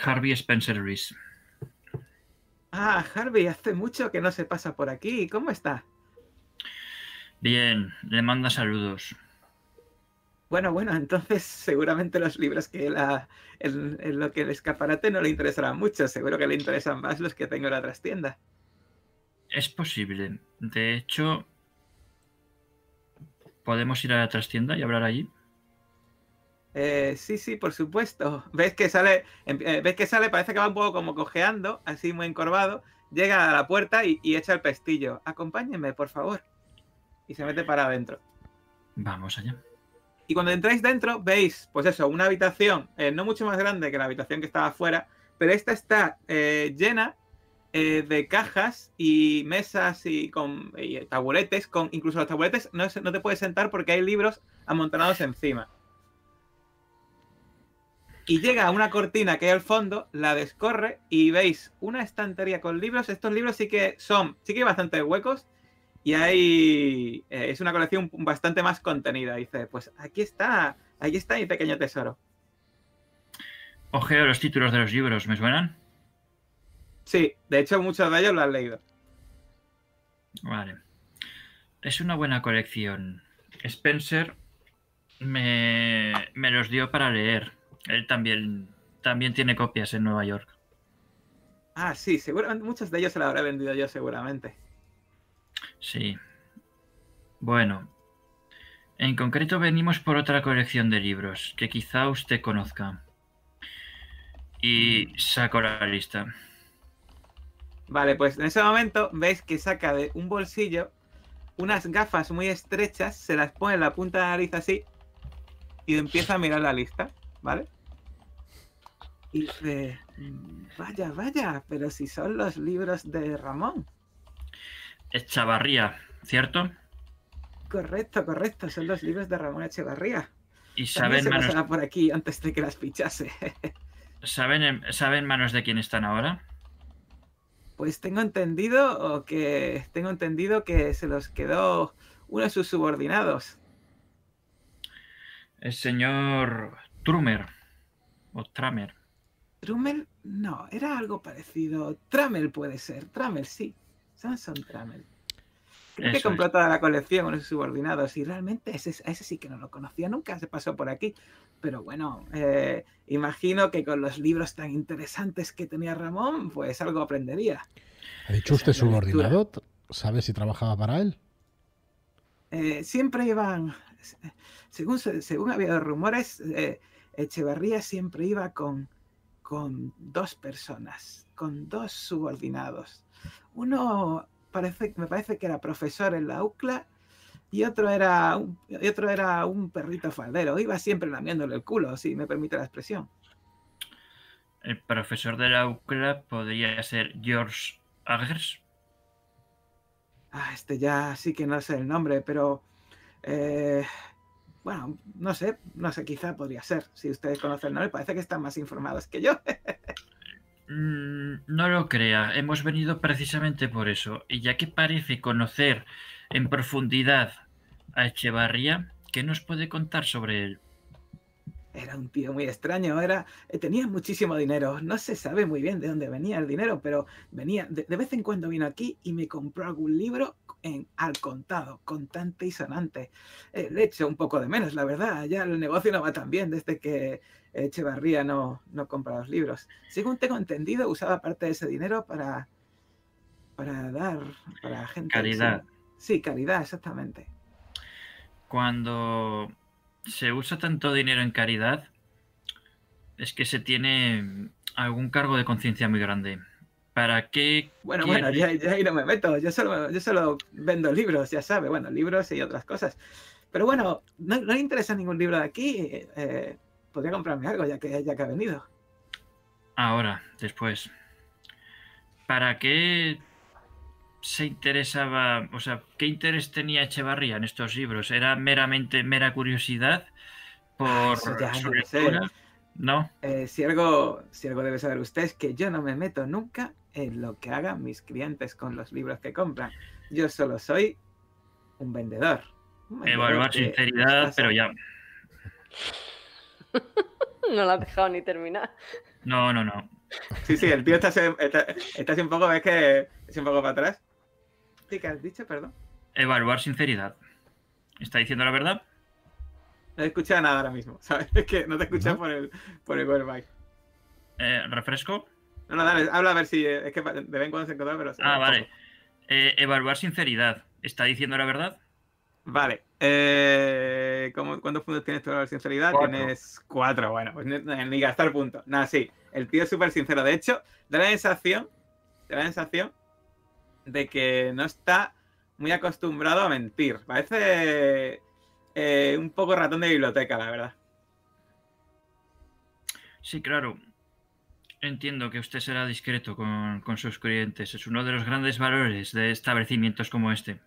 Harvey Spencer Rees. Ah, Harvey, hace mucho que no se pasa por aquí. ¿Cómo está? Bien, le manda saludos. Bueno, bueno, entonces seguramente los libros que la, en, en lo que el escaparate no le interesarán mucho. Seguro que le interesan más los que tengo en la trastienda. Es posible. De hecho, ¿podemos ir a la trastienda y hablar allí? Eh, sí, sí, por supuesto. (laughs) Ves que sale, em- eh, ves que sale, parece que va un poco como cojeando, así muy encorvado. Llega a la puerta y, y echa el pestillo. Acompáñenme, por favor. Y se mete para adentro. Vamos allá. Y cuando entráis dentro, veis, pues eso, una habitación eh, no mucho más grande que la habitación que estaba afuera, pero esta está eh, llena eh, de cajas y mesas y con y taburetes, con incluso los taburetes no, no te puedes sentar porque hay libros amontonados encima. Y llega a una cortina que hay al fondo, la descorre y veis una estantería con libros. Estos libros sí que son, sí que hay bastantes huecos y hay, eh, es una colección bastante más contenida. Dice, pues aquí está, aquí está mi pequeño tesoro. Ojeo los títulos de los libros, ¿me suenan? Sí, de hecho muchos de ellos lo han leído. Vale. Es una buena colección. Spencer me, me los dio para leer. Él también, también tiene copias en Nueva York. Ah, sí, seguramente muchos de ellos se los habré vendido yo seguramente. Sí. Bueno. En concreto venimos por otra colección de libros que quizá usted conozca. Y saco la lista. Vale, pues en ese momento veis que saca de un bolsillo unas gafas muy estrechas, se las pone en la punta de la nariz así y empieza a mirar la lista, ¿vale? Y dice, "Mm, vaya, vaya, pero si son los libros de Ramón. Es Chavarría, ¿cierto? Correcto, correcto, son los libros de Ramón Echevarría. Y saben se manos, por aquí antes de que las pichase. (laughs) saben, en- saben manos de quién están ahora. Pues tengo entendido o que tengo entendido que se los quedó uno de sus subordinados. El señor Trumer. O Tramer. Trummel, no, era algo parecido. Trammel puede ser, Trammel sí. Samson Trammel. Creo que Eso compró es. toda la colección con sus subordinados y realmente ese, ese sí que no lo conocía, nunca se pasó por aquí. Pero bueno, eh, imagino que con los libros tan interesantes que tenía Ramón, pues algo aprendería. ¿Ha dicho usted Esa subordinado? ¿Sabe si trabajaba para él? Eh, siempre iban, según, se- según había rumores, eh, Echevarría siempre iba con, con dos personas, con dos subordinados. Uno parece, me parece que era profesor en la UCLA y otro era un, y otro era un perrito faldero. Iba siempre lamiéndole el culo, si me permite la expresión. El profesor de la UCLA podría ser George Agers. Ah, este ya sí que no sé el nombre, pero eh, bueno, no sé, no sé, quizá podría ser. Si ustedes conocen el nombre, parece que están más informados que yo. (laughs) Mm, No lo crea, hemos venido precisamente por eso. Y ya que parece conocer en profundidad a Echevarría, ¿qué nos puede contar sobre él? Era un tío muy extraño, era, eh, tenía muchísimo dinero. No se sabe muy bien de dónde venía el dinero, pero venía, de, vez en cuando vino aquí y me compró algún libro en, al contado, contante y sonante. Eh, le echo un poco de menos, la verdad. Ya el negocio no va tan bien desde que Echevarría no, no compra los libros. Según tengo entendido, usaba parte de ese dinero para, para dar para gente. Caridad. Sí, sí, caridad, exactamente. Cuando se usa tanto dinero en caridad, es que se tiene algún cargo de conciencia muy grande. ¿Para qué? Bueno, quiere- bueno, ya, ya ahí no me meto. Yo solo, yo solo vendo libros, ya sabe. Bueno, libros y otras cosas. Pero bueno, no, no le interesa ningún libro de aquí. eh, eh, podría comprarme algo ya que, ya que ha venido. Ahora, después. ¿Para qué se interesaba, o sea, qué interés tenía Echevarría en estos libros? ¿Era meramente mera curiosidad por Ah, ya su no. Eh, si, algo, si algo debe saber usted es que yo no me meto nunca en lo que hagan mis clientes con los libros que compran. Yo solo soy un vendedor. un vendedor Evaluar sinceridad, pero ya. (laughs) No la has dejado ni terminar. No, no, no. Sí, sí, el tío está, así- está, está así un poco, ves que es un poco para atrás. Sí, ¿qué has dicho? Perdón. Evaluar sinceridad. ¿Está diciendo la verdad? No he escuchado nada ahora mismo, ¿sabes? (laughs) Es que no te he escuchado ¿No? por el, por el. Eh, ¿Refresco? No, no, dale, habla a ver si. Es que de vez en cuando se encuentra, pero. Ah, vale. Eh, evaluar sinceridad. ¿Está diciendo la verdad? Vale. Eh, ¿cómo, ¿Cuántos puntos tienes tú de sinceridad? Cuatro. Tienes cuatro. Bueno, pues ni, ni gastar puntos. Nada, sí. El tío es súper sincero. De hecho, da la sensación. Da la sensación de que no está muy acostumbrado a mentir. Parece eh, un poco ratón de biblioteca, la verdad. Sí, claro. entiendo que usted será discreto con, con sus clientes. Es uno de los grandes valores de establecimientos como este.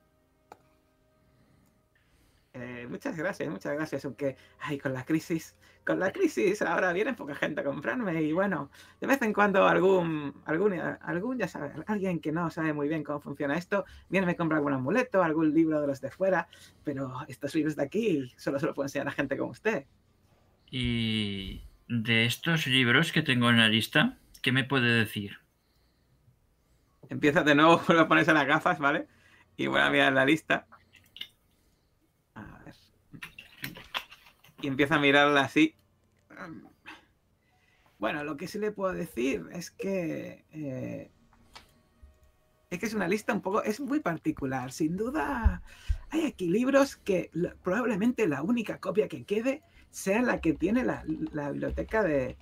Muchas gracias, muchas gracias. Aunque, ay, con la crisis, con la crisis ahora viene poca gente a comprarme y bueno, de vez en cuando algún, algún, algún, ya sabe, alguien que no sabe muy bien cómo funciona esto, viene y me compra algún amuleto, algún libro de los de fuera, pero estos libros de aquí solo se los puedo enseñar a gente como usted. Y de estos libros que tengo en la lista, ¿qué me puede decir? Empieza de nuevo, (laughs) vuelve a ponerse las gafas, ¿vale? Y voy a mirar la lista. A ver. Y empieza a mirarla así. Bueno, lo que sí le puedo decir es que. eh, es que es una lista un poco. Es muy particular. Sin duda, hay aquí libros que probablemente la única copia que quede sea la que tiene la, la biblioteca de,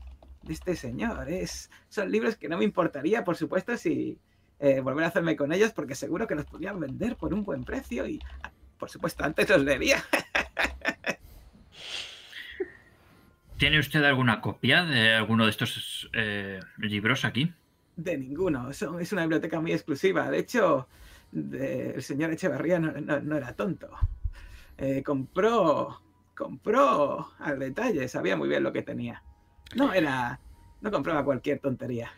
este señor. Es, son libros que no me importaría, por supuesto, si eh, volver a hacerme con ellos, porque seguro que los podrían vender por un buen precio y, por supuesto, antes los leería. (laughs) ¿Tiene usted alguna copia de alguno de estos eh, libros aquí? De ninguno. Son- es una biblioteca muy exclusiva. De hecho, de- el señor Echeverría no, no- no era tonto. Eh, compró, compró al detalle, sabía muy bien lo que tenía. No era, no compraba cualquier tontería.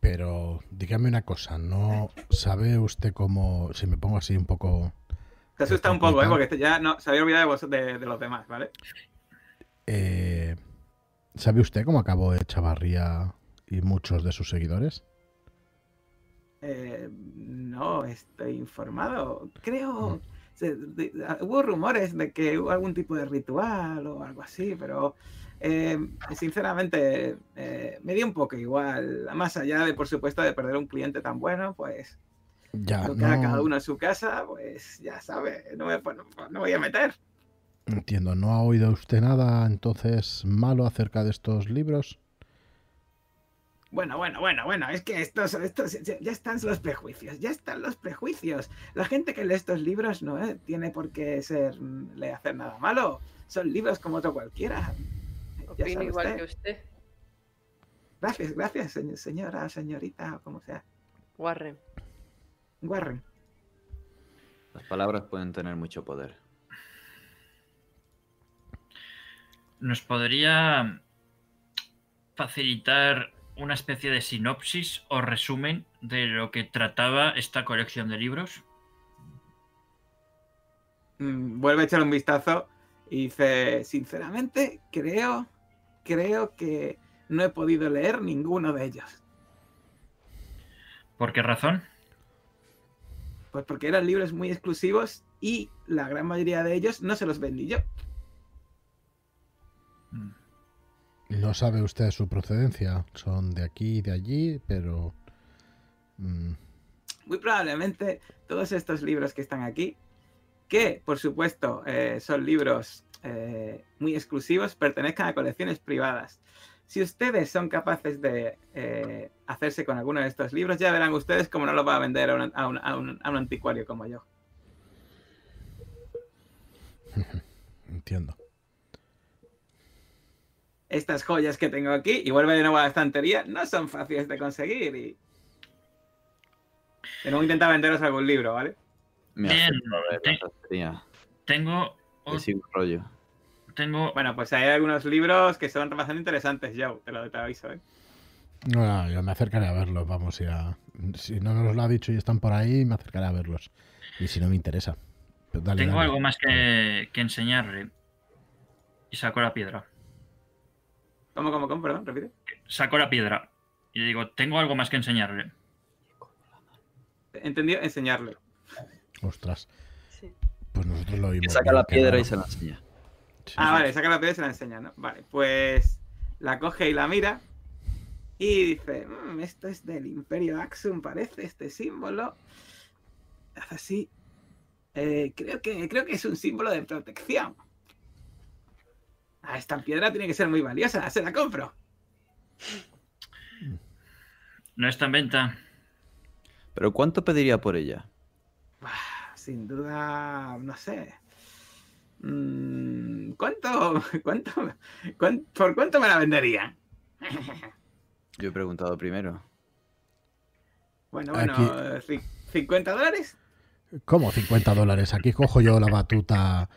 Pero dígame una cosa, ¿no sabe usted cómo, si me pongo así un poco... Se asusta un poco, ¿eh? porque este ya no, se había olvidado de, vos- de- de los demás, ¿vale? Eh, ¿Sabe usted cómo acabó Echavarría y muchos de sus seguidores? Eh, no estoy informado. Creo. se- de- hubo rumores de que hubo algún tipo de ritual o algo así, pero eh, sinceramente eh, me dio un poco igual. Más allá de, por supuesto, de perder un cliente tan bueno, pues Ya, lo que cada no uno en su casa, pues ya sabe, no me, no- no voy a meter. Entiendo, ¿no ha oído usted nada entonces malo acerca de estos libros? Bueno, bueno, bueno, bueno, es que estos, estos ya ya están los prejuicios, ya están los prejuicios. La gente que lee estos libros no eh, tiene por qué ser le hacer nada malo. Son libros como otro cualquiera. Opino igual usted. que usted, Gracias, gracias, señ- señora, señorita, o como sea. Warren. Warren. Las palabras pueden tener mucho poder. ¿Nos podría facilitar una especie de sinopsis o resumen de lo que trataba esta colección de libros? Mm, vuelve a echar un vistazo y dice, sinceramente, creo, creo que no he podido leer ninguno de ellos. ¿Por qué razón? Pues porque eran libros muy exclusivos y la gran mayoría de ellos no se los vendí yo. Mm. No sabe usted su procedencia, son de aquí y de allí, pero... mm, Muy probablemente todos estos libros que están aquí, que por supuesto eh, son libros eh, muy exclusivos, pertenezcan a colecciones privadas. Si ustedes son capaces de eh, hacerse con alguno de estos libros, ya verán ustedes cómo no los va a vender a un, a un- a un- a un anticuario como yo. (laughs) entiendo. Estas joyas que tengo aquí, y vuelve de nuevo a la estantería, no son fáciles de conseguir. Y... Tengo que intentar venderos algún libro, ¿vale? Me Bien, a te- la. Tengo, el rollo. tengo Bueno, pues hay algunos libros que son bastante interesantes, Joe, te lo te aviso, ¿eh? No, yo me acercaré a verlos, vamos, ya. Si no nos lo ha dicho y están por ahí, me acercaré a verlos. Y si no me interesa. Pues dale, Tengo dale. algo más que, que enseñarle. Y saco la piedra. ¿Cómo, cómo, cómo? Perdón, repite. Saco la piedra. Y le digo, tengo algo más que enseñarle. Entendido, enseñarle. Ostras, Sí. pues nosotros lo oímos. saca la piedra y se la enseña. Sí, Ah, vale, saca la piedra y se la enseña, ¿no? Vale, pues la coge y la mira y dice, "Mm, esto es del Imperio Axum, parece este símbolo. Hace así. Eh, creo, que, creo que es un símbolo de protección. Ah, esta piedra tiene que ser muy valiosa, se la compro. No está en venta. Pero ¿cuánto pediría por ella? Bah, Sin duda, no sé. Mm, ¿Cuánto, cuánto, cuán- por cuánto me la venderían? Yo he preguntado primero. Bueno, bueno, Aquí- ci- 50 dólares. ¿Cómo 50 dólares? Aquí cojo yo la batuta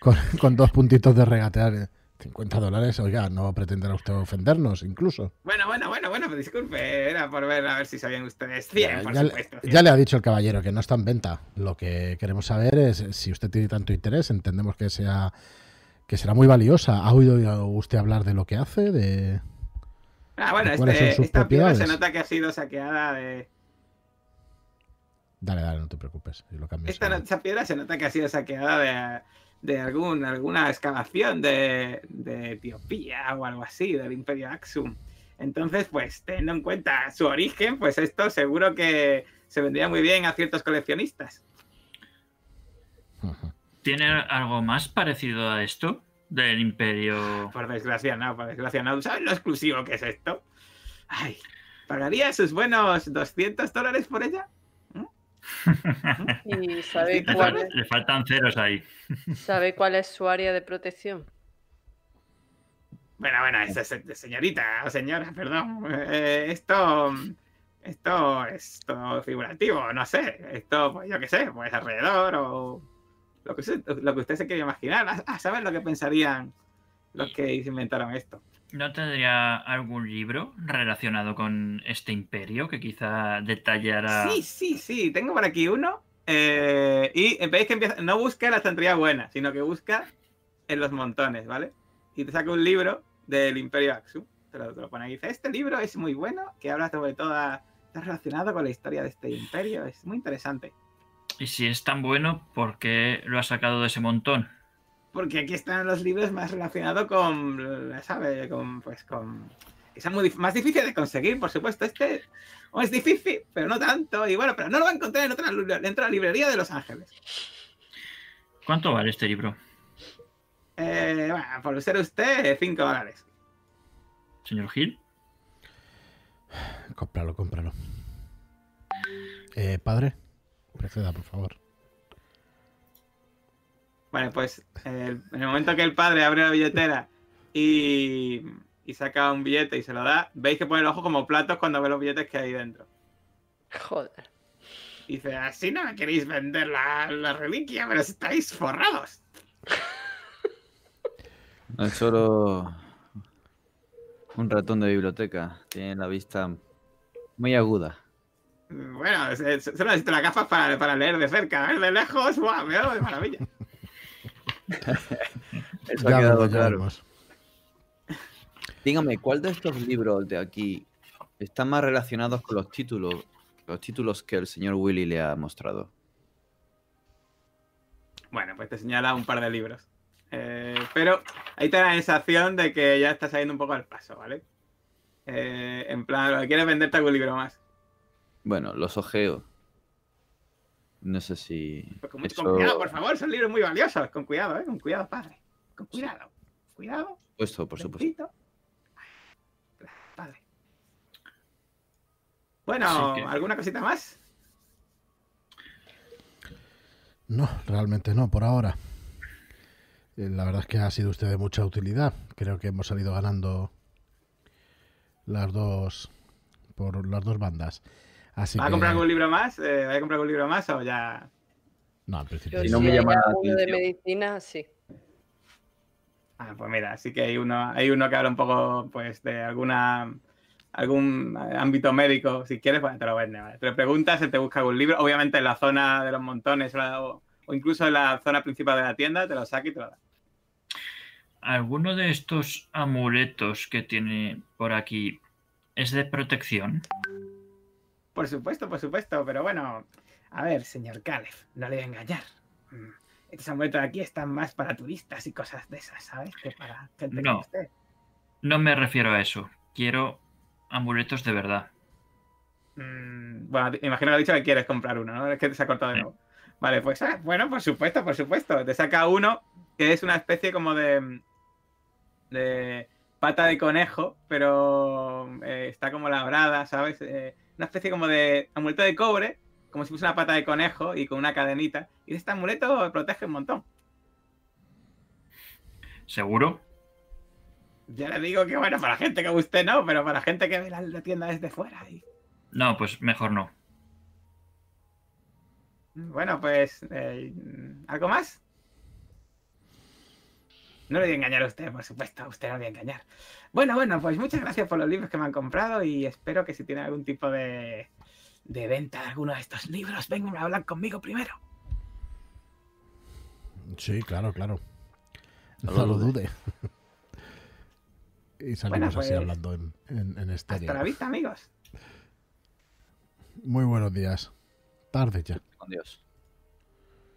con, con dos puntitos de regatear. 50 dólares, oiga, no pretenderá usted ofendernos, incluso. Bueno, bueno, bueno, bueno, disculpe, era por ver a ver si sabían ustedes. 100, Ya, por ya supuesto. ya le ha dicho el caballero que no está en venta. Lo que queremos saber es si usted tiene tanto interés, entendemos que sea que será muy valiosa. ¿Ha oído usted hablar de lo que hace? De... Ah, bueno, ¿Cuáles son este, sus esta piedra se propiedades? nota que ha sido saqueada de. Dale, dale, no te preocupes. lo cambio Esta, esta piedra se nota que ha sido saqueada de, de algún, alguna excavación de, de Etiopía o algo así, del Imperio Axum. Entonces, pues, teniendo en cuenta su origen, pues esto seguro que se vendría muy bien a ciertos coleccionistas. ¿Tiene algo más parecido a esto del Imperio? Por desgracia, no, por desgracia, no. ¿Sabes lo exclusivo que es esto? Ay, ¿pagaría sus buenos 200 dólares por ella? ¿Y (laughs) sabe Le cuál, es, Le faltan ceros ahí. sabe cuál es su área de protección? Bueno, bueno, es, es- señorita o señora, perdón. Eh, esto, esto es todo figurativo, no sé. Esto, pues yo qué sé, pues alrededor o lo que, se- lo que usted se quiere imaginar. Ah, ¿saben lo que pensarían los que inventaron esto? ¿No tendría algún libro relacionado con este imperio que quizá detallara... Sí, sí, sí, tengo por aquí uno. eh, y veis que empieza, no busca en la estantería buena, sino que busca en los montones, ¿vale? Y te saca un libro del Imperio Axum. Te lo, te lo pone ahí dice, este libro es muy bueno, que habla sobre todo, está relacionado con la historia de este imperio, es muy interesante. Y si es tan bueno, ¿por qué lo ha sacado de ese montón? Porque aquí están los libros más relacionados con, ¿sabes? Con, pues con... Que son muy dif- más difíciles de conseguir, por supuesto. Este oh, es difícil, pero no tanto. Y bueno, pero no lo va a encontrar en otra, dentro de la librería de Los Ángeles. ¿Cuánto vale este libro, Eh, bueno, por ser usted, 5 dólares. señor Gil? Cómpralo, cómpralo. Eh, padre, proceda, por favor. Vale, pues eh, en el momento que el padre abre la billetera y, y saca un billete y se lo da, veis que pone el ojo como platos cuando ve los billetes que hay dentro. Joder. Y dice, así no me queréis vender la, la reliquia, pero estáis forrados. No es solo un ratón de biblioteca. Tiene la vista muy aguda. Bueno, solo necesito las gafas para, para leer de cerca. Ver de lejos, ¡buah! Veo de maravilla. (laughs) Eso ha quedado claro. Dígame, ¿cuál de estos libros de aquí están más relacionados con los títulos, los títulos que el señor Willy le ha mostrado? Bueno, pues te señala un par de libros. Eh, pero ahí te da la sensación de que ya estás saliendo un poco al paso, ¿vale? Eh, en plan, quieres venderte algún libro más. Bueno, los ojeo. No sé si. Pues con, mucho- eso- con cuidado, por favor, son libros muy valiosos. Con cuidado, ¿eh? Con cuidado, padre. Con cuidado. Cuidado. Por supuesto, por supuesto. Padre. Bueno, que- ¿alguna cosita más? No, realmente no, por ahora. Eh, La verdad es que ha sido usted de mucha utilidad. Creo que hemos salido ganando las dos por las dos bandas. Así ¿Va a comprar algún libro más? Eh, ¿Va a comprar algún libro más o ya...? no, en principio Yo Si sí. no me llama la alguno de medicina, sí. Ah, pues mira, sí que hay uno, hay uno que habla un poco, pues, de alguna algún ámbito médico. Si quieres, pues te lo vende. ¿vale? Te lo preguntas, se te busca algún libro. Obviamente en la zona de los montones o- o incluso en la zona principal de la tienda, te lo saca y te lo da. ¿Alguno de estos amuletos que tiene por aquí es de protección? Por supuesto, por supuesto, pero bueno, a ver, señor Caleb, no le voy a engañar. Mm, Estos amuletos de aquí están más para turistas y cosas de esas, ¿sabes? Que para gente No. como usted. No me refiero a eso. Quiero amuletos de verdad. Mm, bueno, te- imagino que has dicho que quieres comprar uno, ¿no? Es que se ha cortado de Sí. nuevo. Vale, pues ah, bueno, por supuesto, por supuesto. Te saca uno que es una especie como de. de pata de conejo, pero eh, está como labrada, ¿sabes? Eh, una especie como de amuleto de cobre, como si fuese una pata de conejo y con una cadenita. Y este amuleto protege un montón. ¿Seguro? Ya le digo que bueno, para gente como usted no, pero para gente que ve la, la tienda desde fuera. Y... No, pues mejor no. Bueno, pues. eh, ¿Algo más? No le voy a engañar a usted, por supuesto, a usted no le voy a engañar. Bueno, bueno, pues muchas gracias por los libros que me han comprado y espero que si tienen algún tipo de, de venta de alguno de estos libros, vengan a hablar conmigo primero. Sí, claro, claro. No No, lo dude. dude. y salimos Bueno, así pues, hablando en, en, en estéreo. Hasta la vista, amigos. Muy buenos días. Tarde ya. Adiós.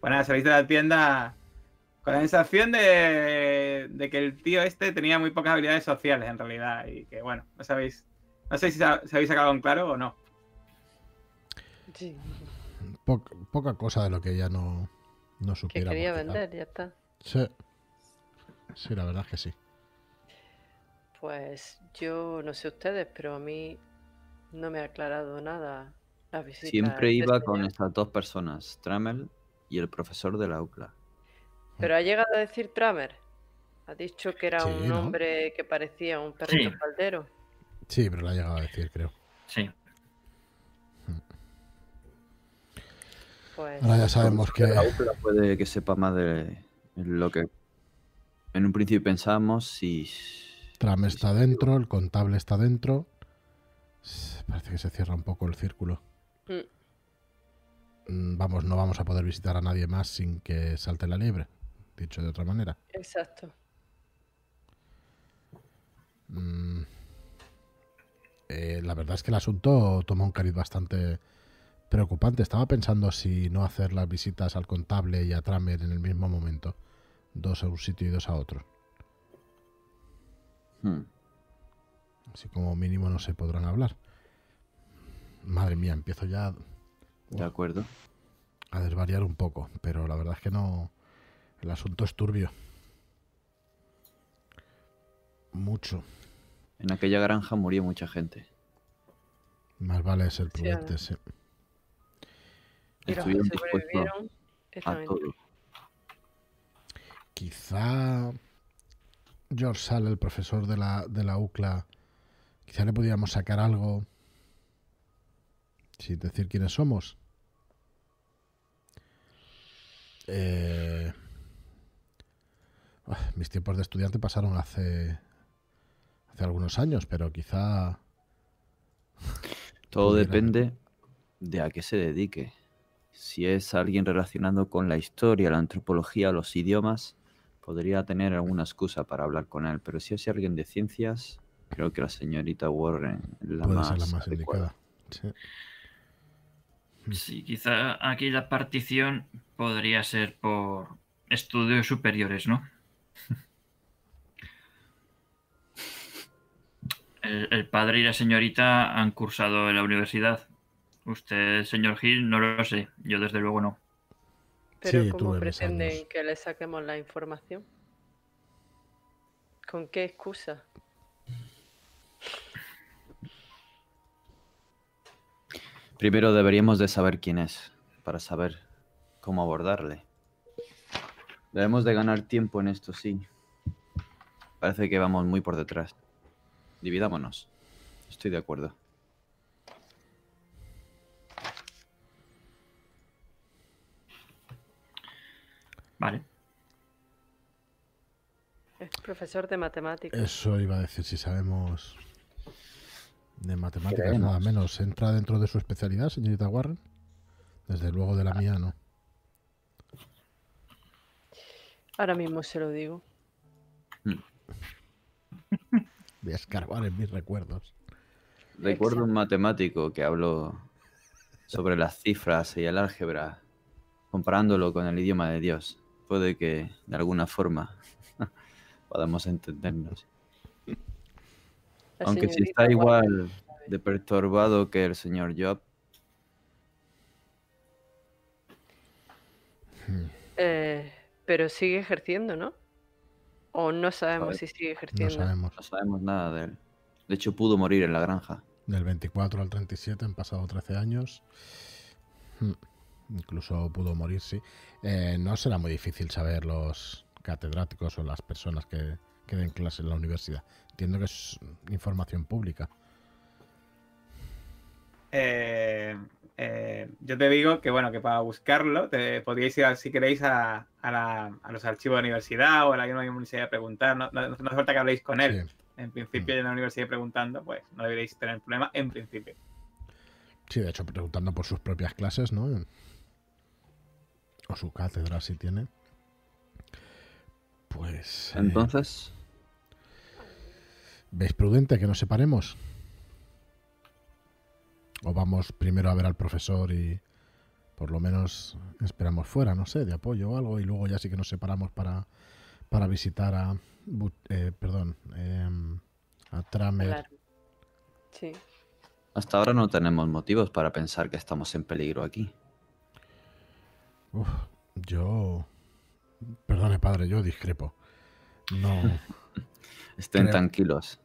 Bueno, salís de la tienda con la sensación de, de que el tío este tenía muy pocas habilidades sociales en realidad y que bueno, no sabéis, no sé si se habéis sacado en claro o no. Sí, Po- poca cosa de lo que ella no, no que supiera. quería vender, ya está. Sí. Sí, la verdad es que sí. Pues yo no sé ustedes, pero a mí no me ha aclarado nada la visita. Siempre iba este con estas dos personas, Trammel y el profesor de la UCLA. Pero ha llegado a decir Tramer. Ha dicho que era Sí, un ¿no? hombre que parecía un perrito Sí. faldero. Sí, pero la ha llegado a decir, creo. Sí. Pues Ahora ya sabemos que. La puede que sepa más de lo que en un principio pensábamos y Tram está dentro, el contable está dentro. Parece que se cierra un poco el círculo. Mm, Mm, Vamos, no vamos a poder visitar a nadie más sin que salte la liebre. Dicho de otra manera. exacto. Mm, eh, la verdad es que el asunto toma un cariz bastante preocupante. Estaba pensando si no hacer las visitas al contable y a Tramer en el mismo momento. Dos a un sitio y dos a otro. hmm, Así como mínimo no se podrán hablar. Madre mía, empiezo ya de acuerdo. a desvariar un poco, pero la verdad es que no. El asunto es turbio. Mucho. En aquella granja murió mucha gente. Más vale ser prudente, sí. Y los que Estuvieron dispuestos a todo. Quizá George Sale, el profesor de la, de la UCLA, quizá le pudiéramos sacar algo sin decir quiénes somos. Eh, mis tiempos de estudiante pasaron hace hace algunos años, pero quizá Todo Pudiera. depende de a qué se dedique. Si es alguien relacionado con la historia, la antropología, los idiomas, podría tener alguna excusa para hablar con él. Pero si es alguien de ciencias, creo que la señorita Warren es la puede más, ser la más adecuada. indicada. Sí. Sí, quizá aquí la partición podría ser por estudios superiores, ¿no? El, el padre y la señorita han cursado en la universidad. Usted, señor Gil, no lo sé. Yo desde luego no. Pero Sí, ¿cómo pretenden años. que le saquemos la información? ¿Con qué excusa? Primero deberíamos de saber quién es, para saber cómo abordarle. Debemos de ganar tiempo en esto, sí. Parece que vamos muy por detrás. Dividámonos. Estoy de acuerdo. Vale. Es profesor de matemáticas. Eso iba a decir, si sabemos de matemáticas Creemos. nada menos. ¿Entra dentro de su especialidad, señorita Warren? Desde luego de la mía no. Ahora mismo se lo digo. (laughs) Voy a escarbar en mis recuerdos. Recuerdo un matemático que habló sobre las cifras y el álgebra, comparándolo con el idioma de Dios. Puede que, de alguna forma, (laughs) podamos entendernos. La Aunque si está igual de perturbado que el señor Job, Eh, pero sigue ejerciendo, ¿no? O no sabemos Sabe- si sigue No ejerciendo. sabemos. no sabemos nada de él. De hecho, pudo morir en la granja. Del 24 al 37 han pasado 13 años. Hmm. Incluso pudo morir, sí. Eh, no será muy difícil saber los catedráticos o las personas que que den clase en la universidad. Entiendo que es información pública. Eh, eh, yo te digo que bueno, que para buscarlo te podríais ir, si queréis, a, a la- a los archivos de la universidad o a la misma universidad a preguntar. No, no, no hace falta que habléis con él. Sí. En principio, en la universidad preguntando, pues no deberéis tener problema en principio. Sí, de hecho, preguntando por sus propias clases, ¿no? O su cátedra, si tiene. Pues. eh, Entonces, ¿Veis prudente que nos separemos? ¿O vamos primero a ver al profesor y por lo menos esperamos fuera, no sé, de apoyo o algo, y luego ya sí que nos separamos para, para visitar a. Eh, perdón, em, a Tramer. Claro. Sí. hasta ahora no tenemos motivos para pensar que estamos en peligro aquí. Uf, yo. Perdone, padre, yo discrepo. No. (laughs) Estén Creo- tranquilos.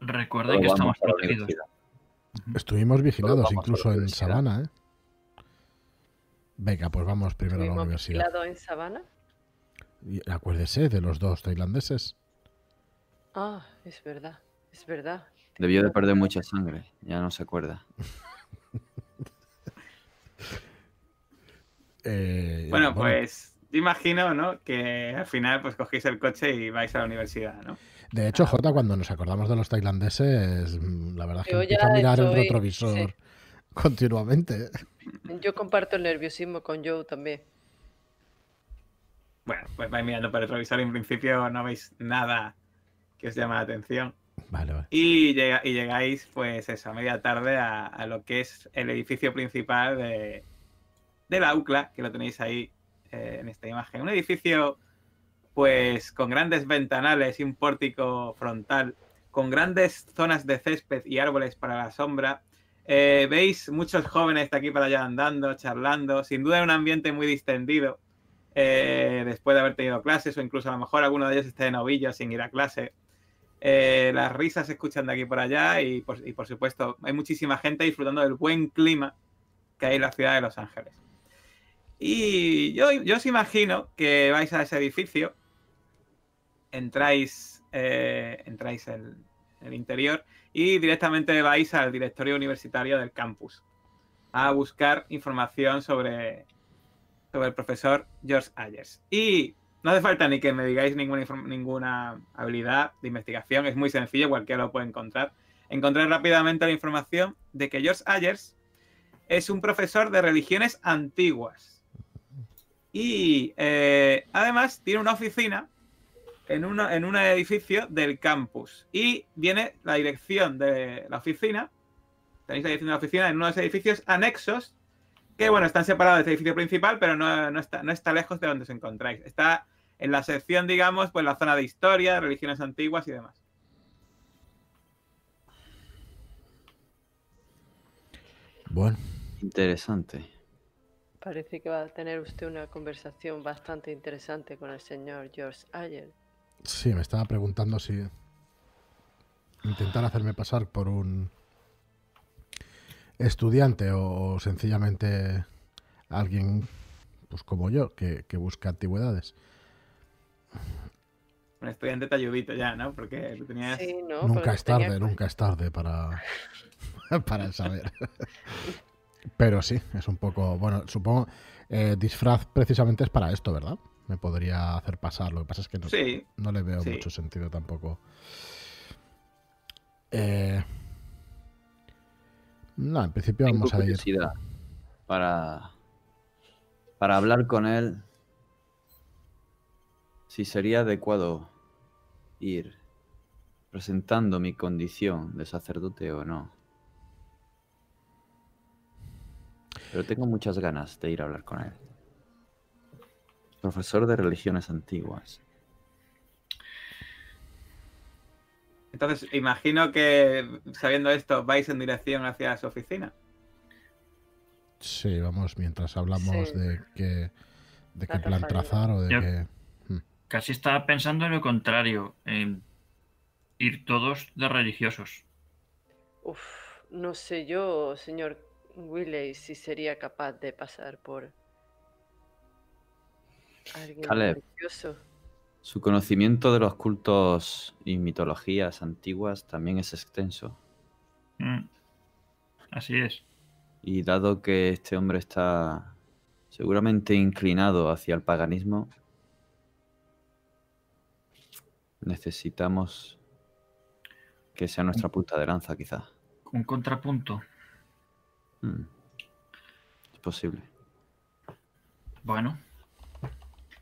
Recuerden que estamos protegidos. Estuvimos vigilados incluso en. Sabana, ¿eh? Venga, pues vamos primero a la ¿Estuvimos universidad. vigilados en Sabana? Y acuérdese de los dos tailandeses. Ah, es verdad, es verdad. Debió de perder mucha sangre, ya no se acuerda. (laughs) Eh, Bueno, pues yo imagino, ¿no? Que al final pues cogéis el coche y vais a la universidad, ¿no? De hecho, Jota, cuando nos acordamos de los tailandeses, mm, la verdad es que Yo empiezo a mirar el retrovisor sí. (laughs) continuamente. Yo comparto el nerviosismo con Joe también. Bueno, pues vais mirando por el retrovisor y en principio no veis nada que os llame la atención. Vale, vale. Y, llega- y llegáis, pues eso, a media tarde a, a lo que es el edificio principal de, de la UCLA, que lo tenéis ahí eh, en esta imagen. Un edificio, pues, con grandes ventanales y un pórtico frontal, con grandes zonas de césped y árboles para la sombra. Eh, Veis muchos jóvenes de aquí para allá andando, charlando, sin duda un ambiente muy distendido. eh, después de haber tenido clases, o incluso a lo mejor alguno de ellos esté de novillo sin ir a clase. Eh, las risas se escuchan de aquí por allá y por, y por supuesto hay muchísima gente disfrutando del buen clima que hay en la ciudad de Los Ángeles. Y yo, yo os imagino que vais a ese edificio, entráis, eh, entráis en el interior y directamente vais al directorio universitario del campus a buscar información sobre, sobre el profesor George Ayers. Y no hace falta ni que me digáis ninguna, ninguna habilidad de investigación, es muy sencillo, cualquiera lo puede encontrar. Encontré rápidamente la información de que George Ayers es un profesor de religiones antiguas. Y eh, además tiene una oficina en, una- en un edificio del campus. Y viene la dirección de la oficina. Tenéis la dirección de la oficina en uno de los edificios anexos que bueno, están separados del edificio principal, pero no, no está, no está lejos de donde os encontráis. Está en la sección, digamos, pues la zona de historia, religiones antiguas y demás. Bueno, Interesante. Parece que va a tener usted una conversación bastante interesante con el señor George Ayer. Sí, me estaba preguntando si intentar hacerme pasar por un estudiante o, sencillamente alguien pues como yo que, que busca antigüedades. Un estudiante talludito ya, ¿no? Porque lo tenías... Sí, ¿no? nunca Porque es tarde, tenía- nunca es tarde para, (laughs) para saber. Pero sí, es un poco. Bueno, supongo. eh, disfraz precisamente es para esto, ¿verdad? Me podría hacer pasar. Lo que pasa es que no, Sí, no le veo sí. mucho sentido tampoco. Eh, no, en principio Tengo vamos a ir. para, para hablar con él. Si sería adecuado ir presentando mi condición de sacerdote o no. Pero tengo muchas ganas de ir a hablar con él. Profesor de religiones antiguas. entonces imagino que sabiendo esto vais en dirección hacia su oficina. Sí, vamos, mientras hablamos Sí. de qué, de qué plan trazar o de Yo- qué. Casi estaba pensando en lo contrario, en ir todos de religiosos. Uf, no sé yo, señor Willey, si sería capaz de pasar por Caleb. Su conocimiento de los cultos y mitologías antiguas también es extenso. Mm. Así es. Y dado que este hombre está seguramente inclinado hacia el paganismo, necesitamos que sea nuestra punta de lanza, quizá. Un contrapunto. Mm. Es posible. Bueno,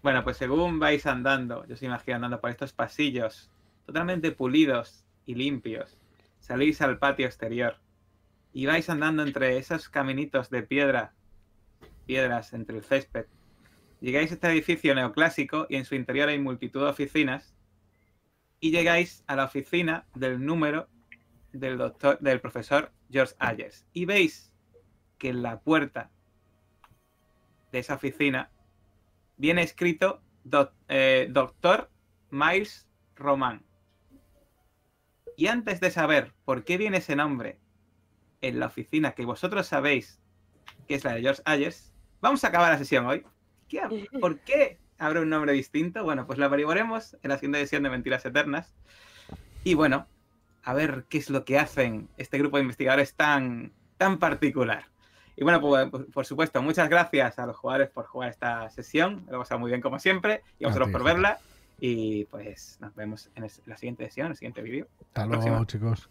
Bueno, pues según vais andando, yo os imagino andando por estos pasillos totalmente pulidos y limpios, salís al patio exterior y vais andando entre esos caminitos de piedra, piedras entre el césped. Llegáis a este edificio neoclásico y en su interior hay multitud de oficinas y llegáis a la oficina del número del doctor, del profesor George Ayers y veis que en la puerta de esa oficina viene escrito doc- eh, Doctor Miles Roman. Y antes de saber por qué viene ese nombre en la oficina que vosotros sabéis que es la de George Ayers, vamos a acabar la sesión hoy. ¿Qué (laughs) ¿Por qué habrá un nombre distinto? Bueno, pues lo averiguaremos en la siguiente edición de Mentiras Eternas. Y bueno, a ver qué es lo que hacen este grupo de investigadores tan, tan particular. Y bueno, pues, pues, por supuesto, muchas gracias a los jugadores por jugar esta sesión. Lo pasado muy bien como siempre. Y a A vosotros por verla. Y pues nos vemos en la siguiente sesión, en el siguiente vídeo. Hasta próxima. luego, chicos.